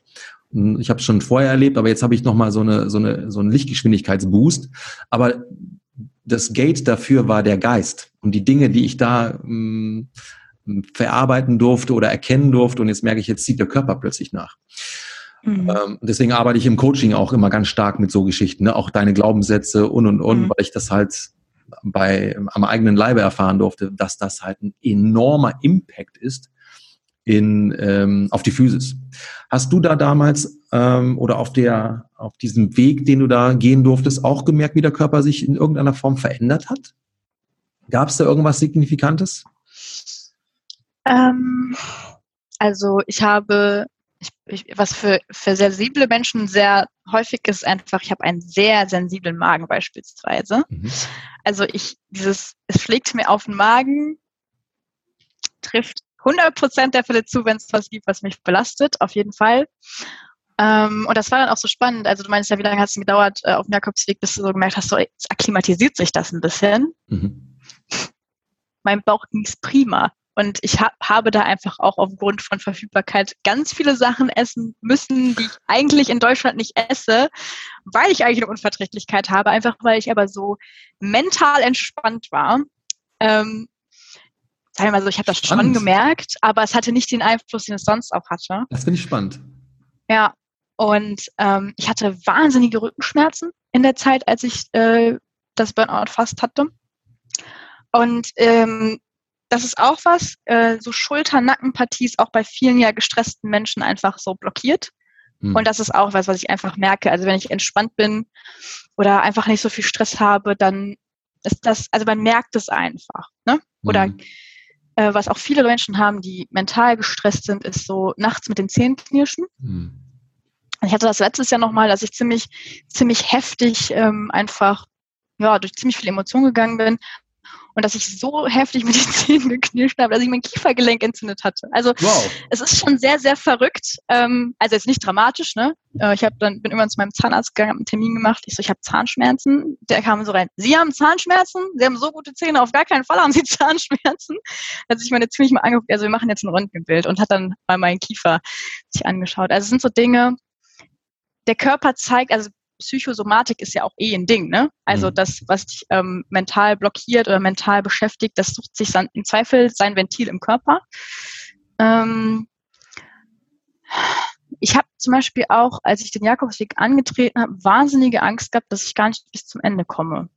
ich habe es schon vorher erlebt, aber jetzt habe ich nochmal so eine, so eine, so einen Lichtgeschwindigkeitsboost. Aber das Gate dafür war der Geist und die Dinge, die ich da mh, hm, verarbeiten durfte oder erkennen durfte. Und jetzt merke ich, jetzt zieht der Körper plötzlich nach. Mhm. Ähm, deswegen arbeite ich im Coaching auch immer ganz stark mit so Geschichten, ne? auch deine Glaubenssätze und und und, mhm. weil ich das halt bei am eigenen Leibe erfahren durfte, dass das halt ein enormer Impact ist in, ähm, auf die Physis. Hast du da damals ähm, oder auf, der, auf diesem Weg, den du da gehen durftest, auch gemerkt, wie der Körper sich in irgendeiner Form verändert hat? Gab es da irgendwas Signifikantes? Ähm, also ich habe, ich, ich, was für, für sensible Menschen sehr häufig ist, einfach, ich habe einen sehr sensiblen Magen beispielsweise. Mhm. Also ich, dieses, es schlägt mir auf den Magen, trifft 100% der Fälle zu, wenn es was gibt, was mich belastet, auf jeden Fall. Ähm, und das war dann auch so spannend. Also du meinst ja, wie lange hat es gedauert äh, auf dem Jakobsweg, bis du so gemerkt hast, so jetzt akklimatisiert sich das ein bisschen. Mhm. Mein Bauch ging es prima. Und ich hab, habe da einfach auch aufgrund von Verfügbarkeit ganz viele Sachen essen müssen, die ich eigentlich in Deutschland nicht esse, weil ich eigentlich eine Unverträglichkeit habe, einfach weil ich aber so mental entspannt war. Ähm, sagen wir mal so, ich habe das spannend. schon gemerkt, aber es hatte nicht den Einfluss, den es sonst auch hatte. Das finde ich spannend. Ja, und ähm, ich hatte wahnsinnige Rückenschmerzen in der Zeit, als ich äh, das Burnout fast hatte. Und ähm, das ist auch was, äh, so Schulter-Nackenpartie ist auch bei vielen ja gestressten Menschen einfach so blockiert. Hm. Und das ist auch was, was ich einfach merke. Also wenn ich entspannt bin oder einfach nicht so viel Stress habe, dann ist das, also man merkt es einfach. Ne? Oder hm äh, was auch viele Menschen haben, die mental gestresst sind, ist so nachts mit den Zähnen knirschen. Mhm. Ich hatte das letztes Jahr nochmal, dass ich ziemlich, ziemlich heftig ähm, einfach ja, durch ziemlich viele Emotionen gegangen bin und dass ich so heftig mit den Zähnen geknirscht habe, dass ich mein Kiefergelenk entzündet hatte. Also wow. es ist schon sehr, sehr verrückt. Ähm, also jetzt nicht dramatisch, ne? Äh, ich habe dann bin immer zu meinem Zahnarzt gegangen, habe einen Termin gemacht. Ich so, ich habe Zahnschmerzen. Der kam so rein. Sie haben Zahnschmerzen? Sie haben so gute Zähne. Auf gar keinen Fall haben Sie Zahnschmerzen. Hat sich meine ziemlich mal angeguckt. Also wir machen jetzt ein Röntgenbild und hat dann mal meinen Kiefer sich angeschaut. Also es sind so Dinge. Der Körper zeigt, also Psychosomatik ist ja auch eh ein Ding, ne? Also mhm. das, was dich ähm, mental blockiert oder mental beschäftigt, das sucht sich dann im Zweifel sein Ventil im Körper. Ähm, ich habe zum Beispiel auch, als ich den Jakobsweg angetreten habe, wahnsinnige Angst gehabt, dass ich gar nicht bis zum Ende komme.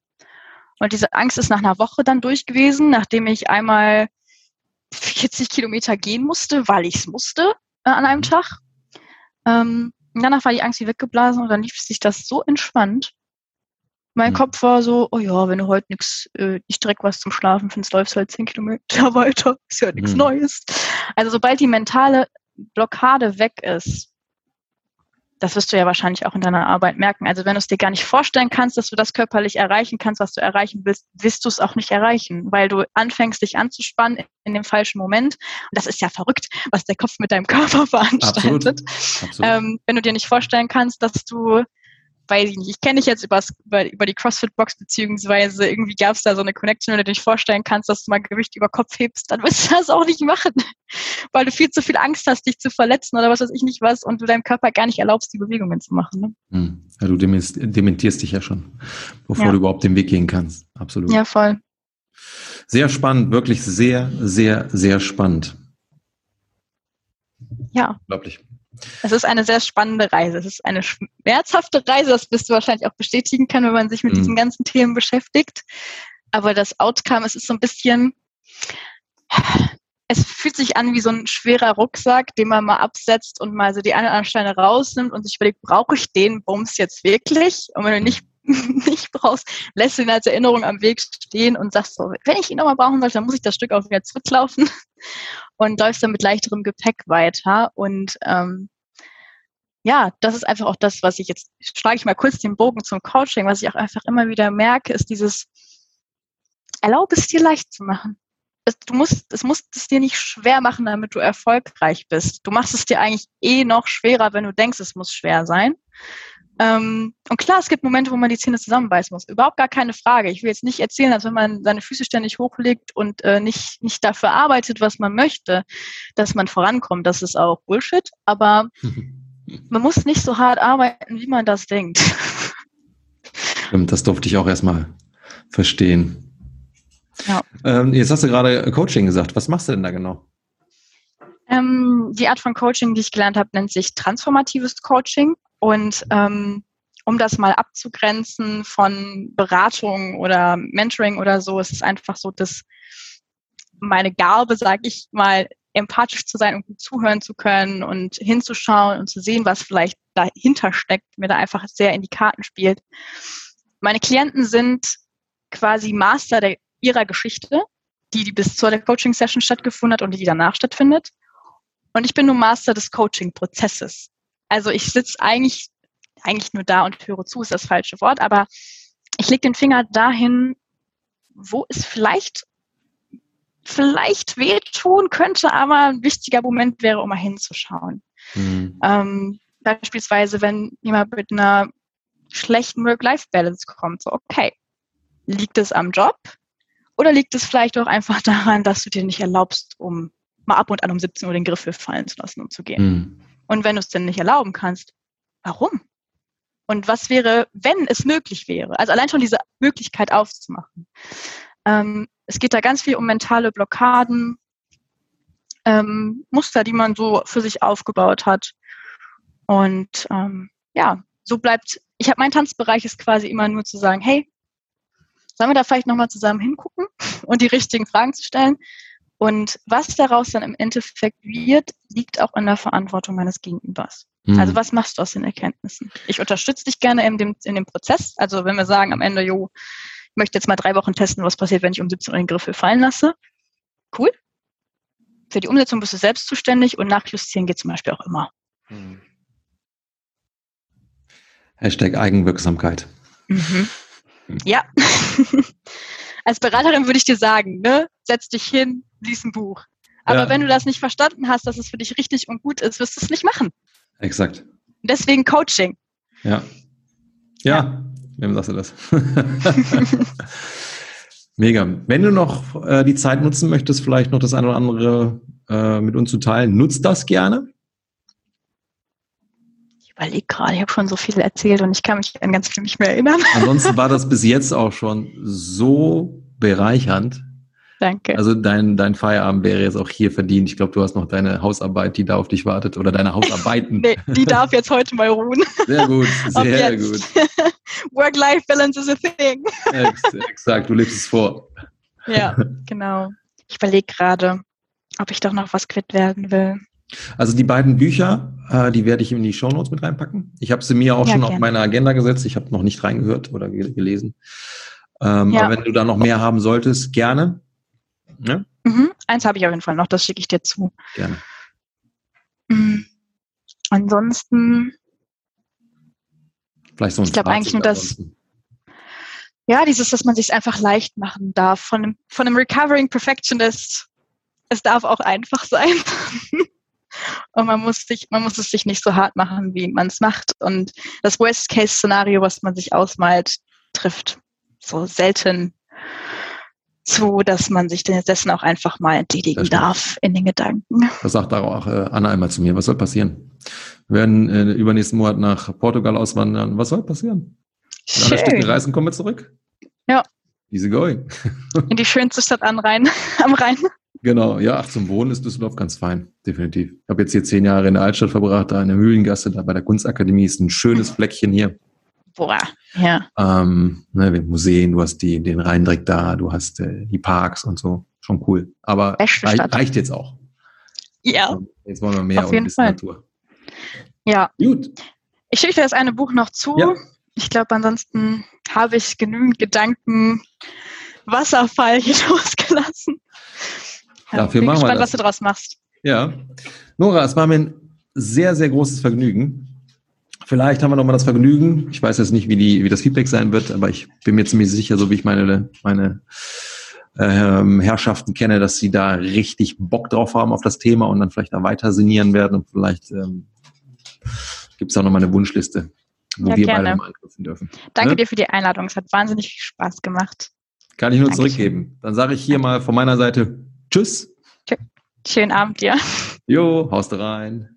Und diese Angst ist nach einer Woche dann durch gewesen, nachdem ich einmal 40 Kilometer gehen musste, weil ich es musste äh, an einem mhm. Tag. Ähm, und danach war die Angst wie weggeblasen und dann lief sich das so entspannt. Mein mhm. Kopf war so, oh ja, wenn du heute nichts, äh, nicht direkt was zum Schlafen findest, läufst du halt zehn Kilometer weiter. Ist ja nichts mhm. Neues. Also sobald die mentale Blockade weg ist, das wirst du ja wahrscheinlich auch in deiner Arbeit merken. Also wenn du es dir gar nicht vorstellen kannst, dass du das körperlich erreichen kannst, was du erreichen willst, wirst du es auch nicht erreichen, weil du anfängst, dich anzuspannen in dem falschen Moment. Und das ist ja verrückt, was der Kopf mit deinem Körper veranstaltet. Absolut. Absolut. Ähm, wenn du dir nicht vorstellen kannst, dass du weiß ich nicht, ich kenne dich jetzt über, über die CrossFit-Box, beziehungsweise irgendwie gab es da so eine Connection, wenn du dir nicht vorstellen kannst, dass du mal Gewicht über Kopf hebst, dann wirst du das auch nicht machen, weil du viel zu viel Angst hast, dich zu verletzen oder was weiß ich nicht was und du deinem Körper gar nicht erlaubst, die Bewegungen zu machen. Ne? Hm. Ja, du dementierst dich ja schon, bevor ja. du überhaupt den Weg gehen kannst. Absolut. Ja, voll. Sehr spannend, wirklich sehr, sehr, sehr spannend. Ja. Unglaublich. Es ist eine sehr spannende Reise. Es ist eine schmerzhafte Reise, das wirst du wahrscheinlich auch bestätigen können, wenn man sich mit mhm. diesen ganzen Themen beschäftigt. Aber das Outcome, es ist so ein bisschen, es fühlt sich an wie so ein schwerer Rucksack, den man mal absetzt und mal so die einen oder anderen Steine rausnimmt und sich überlegt, brauche ich den Bums jetzt wirklich? Und wenn du nicht, nicht brauchst, lässt ihn als Erinnerung am Weg stehen und sagst so, wenn ich ihn nochmal brauchen sollte, dann muss ich das Stück auch wieder zurücklaufen und läufst dann mit leichterem Gepäck weiter. Und ähm, ja, das ist einfach auch das, was ich jetzt, schlage ich mal kurz den Bogen zum Coaching, was ich auch einfach immer wieder merke, ist dieses, erlaube es dir leicht zu machen. Du musst, es muss es dir nicht schwer machen, damit du erfolgreich bist. Du machst es dir eigentlich eh noch schwerer, wenn du denkst, es muss schwer sein. Ähm, und klar, es gibt Momente, wo man die Zähne zusammenbeißen muss. Überhaupt gar keine Frage. Ich will jetzt nicht erzählen, als wenn man seine Füße ständig hochlegt und äh, nicht, nicht dafür arbeitet, was man möchte, dass man vorankommt. Das ist auch Bullshit. Aber man muss nicht so hart arbeiten, wie man das denkt. Das durfte ich auch erstmal verstehen. Ja. Ähm, jetzt hast du gerade Coaching gesagt. Was machst du denn da genau? Ähm, die Art von Coaching, die ich gelernt habe, nennt sich transformatives Coaching. Und ähm, um das mal abzugrenzen von Beratung oder Mentoring oder so, ist es einfach so, dass meine Gabe, sage ich mal, empathisch zu sein und gut zuhören zu können und hinzuschauen und zu sehen, was vielleicht dahinter steckt, mir da einfach sehr in die Karten spielt. Meine Klienten sind quasi Master der, ihrer Geschichte, die, die bis zur Coaching-Session stattgefunden hat und die danach stattfindet. Und ich bin nur Master des Coaching-Prozesses. Also ich sitze eigentlich, eigentlich nur da und höre zu, ist das falsche Wort, aber ich lege den Finger dahin, wo es vielleicht, vielleicht wehtun könnte, aber ein wichtiger Moment wäre, um mal hinzuschauen. Mhm. Ähm, beispielsweise, wenn jemand mit einer schlechten Work-Life-Balance kommt, so okay, liegt es am Job oder liegt es vielleicht auch einfach daran, dass du dir nicht erlaubst, um mal ab und an um 17 Uhr den Griffel fallen zu lassen und zu gehen? Mhm. Und wenn du es denn nicht erlauben kannst, warum? Und was wäre, wenn es möglich wäre? Also allein schon diese Möglichkeit aufzumachen. Ähm, es geht da ganz viel um mentale Blockaden, ähm, Muster, die man so für sich aufgebaut hat. Und ähm, ja, so bleibt, ich habe mein Tanzbereich ist quasi immer nur zu sagen, hey, sollen wir da vielleicht nochmal zusammen hingucken und die richtigen Fragen zu stellen? Und was daraus dann im Endeffekt wird, liegt auch in der Verantwortung meines Gegenübers. Mhm. Also was machst du aus den Erkenntnissen? Ich unterstütze dich gerne in dem, in dem Prozess. Also wenn wir sagen am Ende, jo, ich möchte jetzt mal drei Wochen testen, was passiert, wenn ich um 17 Uhr den Griffel fallen lasse. Cool. Für die Umsetzung bist du selbst zuständig und nachjustieren geht zum Beispiel auch immer. Mhm. Hashtag Eigenwirksamkeit. Mhm. Ja. Als Beraterin würde ich dir sagen, ne, setz dich hin, lies ein Buch. Aber ja. wenn du das nicht verstanden hast, dass es für dich richtig und gut ist, wirst du es nicht machen. Exakt. Deswegen Coaching. Ja. Ja, wem sagst du das? Mega. Wenn du noch äh, die Zeit nutzen möchtest, vielleicht noch das eine oder andere äh, mit uns zu teilen, nutzt das gerne. Ich überlege gerade, ich habe schon so viel erzählt und ich kann mich an ganz viel nicht mehr erinnern. Ansonsten war das bis jetzt auch schon so bereichernd. Danke. Also dein, dein Feierabend wäre jetzt auch hier verdient. Ich glaube, du hast noch deine Hausarbeit, die da auf dich wartet oder deine Hausarbeiten. nee, die darf jetzt heute mal ruhen. Sehr gut, sehr gut. Work-Life-Balance is a thing. Exakt, du lebst es vor. Ja, genau. Ich überlege gerade, ob ich doch noch was quitt werden will. Also die beiden Bücher, äh, die werde ich in die Shownotes mit reinpacken. Ich habe sie mir auch ja, schon gerne. auf meine Agenda gesetzt. Ich habe noch nicht reingehört oder gelesen. Ähm, ja. Aber wenn du da noch mehr haben solltest, gerne. Ja? Mhm. Eins habe ich auf jeden Fall noch, das schicke ich dir zu. Gerne. Mhm. Ansonsten. Vielleicht so ein Ich glaube eigentlich nur, dass. Ja, dieses, dass man sich einfach leicht machen darf. Von einem, von einem Recovering Perfectionist. Es darf auch einfach sein. Und man muss sich, man muss es sich nicht so hart machen, wie man es macht. Und das Worst-Case-Szenario, was man sich ausmalt, trifft so selten zu, dass man sich dessen auch einfach mal entledigen darf in den Gedanken. Das sagt auch äh, Anna einmal zu mir. Was soll passieren? Wir werden äh, übernächsten Monat nach Portugal auswandern. Was soll passieren? In einer Stück reisen kommen wir zurück. Ja. Easy going. in die schönste Stadt am Rhein. Am Rhein. Genau, ja, ach, zum Wohnen ist Düsseldorf ganz fein, definitiv. Ich habe jetzt hier zehn Jahre in der Altstadt verbracht, da in der Mühlengasse, da bei der Kunstakademie ist ein schönes Fleckchen hier. Boah, ja. Ähm, ne, Museen, du hast die, den Rhein direkt da, du hast äh, die Parks und so. Schon cool. Aber reich, reicht jetzt auch. Ja. Jetzt wollen wir mehr Auf und ein bisschen Fall. Natur. Ja. Gut. Ich schicke dir das eine Buch noch zu. Ja. Ich glaube, ansonsten habe ich genügend Gedanken Wasserfall hier losgelassen. Dafür bin machen gespannt, wir das. was du draus machst. Ja. Nora, es war mir ein sehr, sehr großes Vergnügen. Vielleicht haben wir noch mal das Vergnügen. Ich weiß jetzt nicht, wie, die, wie das Feedback sein wird, aber ich bin mir ziemlich sicher, so wie ich meine, meine ähm, Herrschaften kenne, dass sie da richtig Bock drauf haben auf das Thema und dann vielleicht da weiter sinnieren werden und vielleicht ähm, gibt es da noch mal eine Wunschliste, wo ja, wir gerne. beide mal anknüpfen dürfen. Danke ne? dir für die Einladung. Es hat wahnsinnig viel Spaß gemacht. Kann ich nur Dankeschön. zurückgeben. Dann sage ich hier mal von meiner Seite Tschüss. Schönen Abend dir. Jo, haust rein.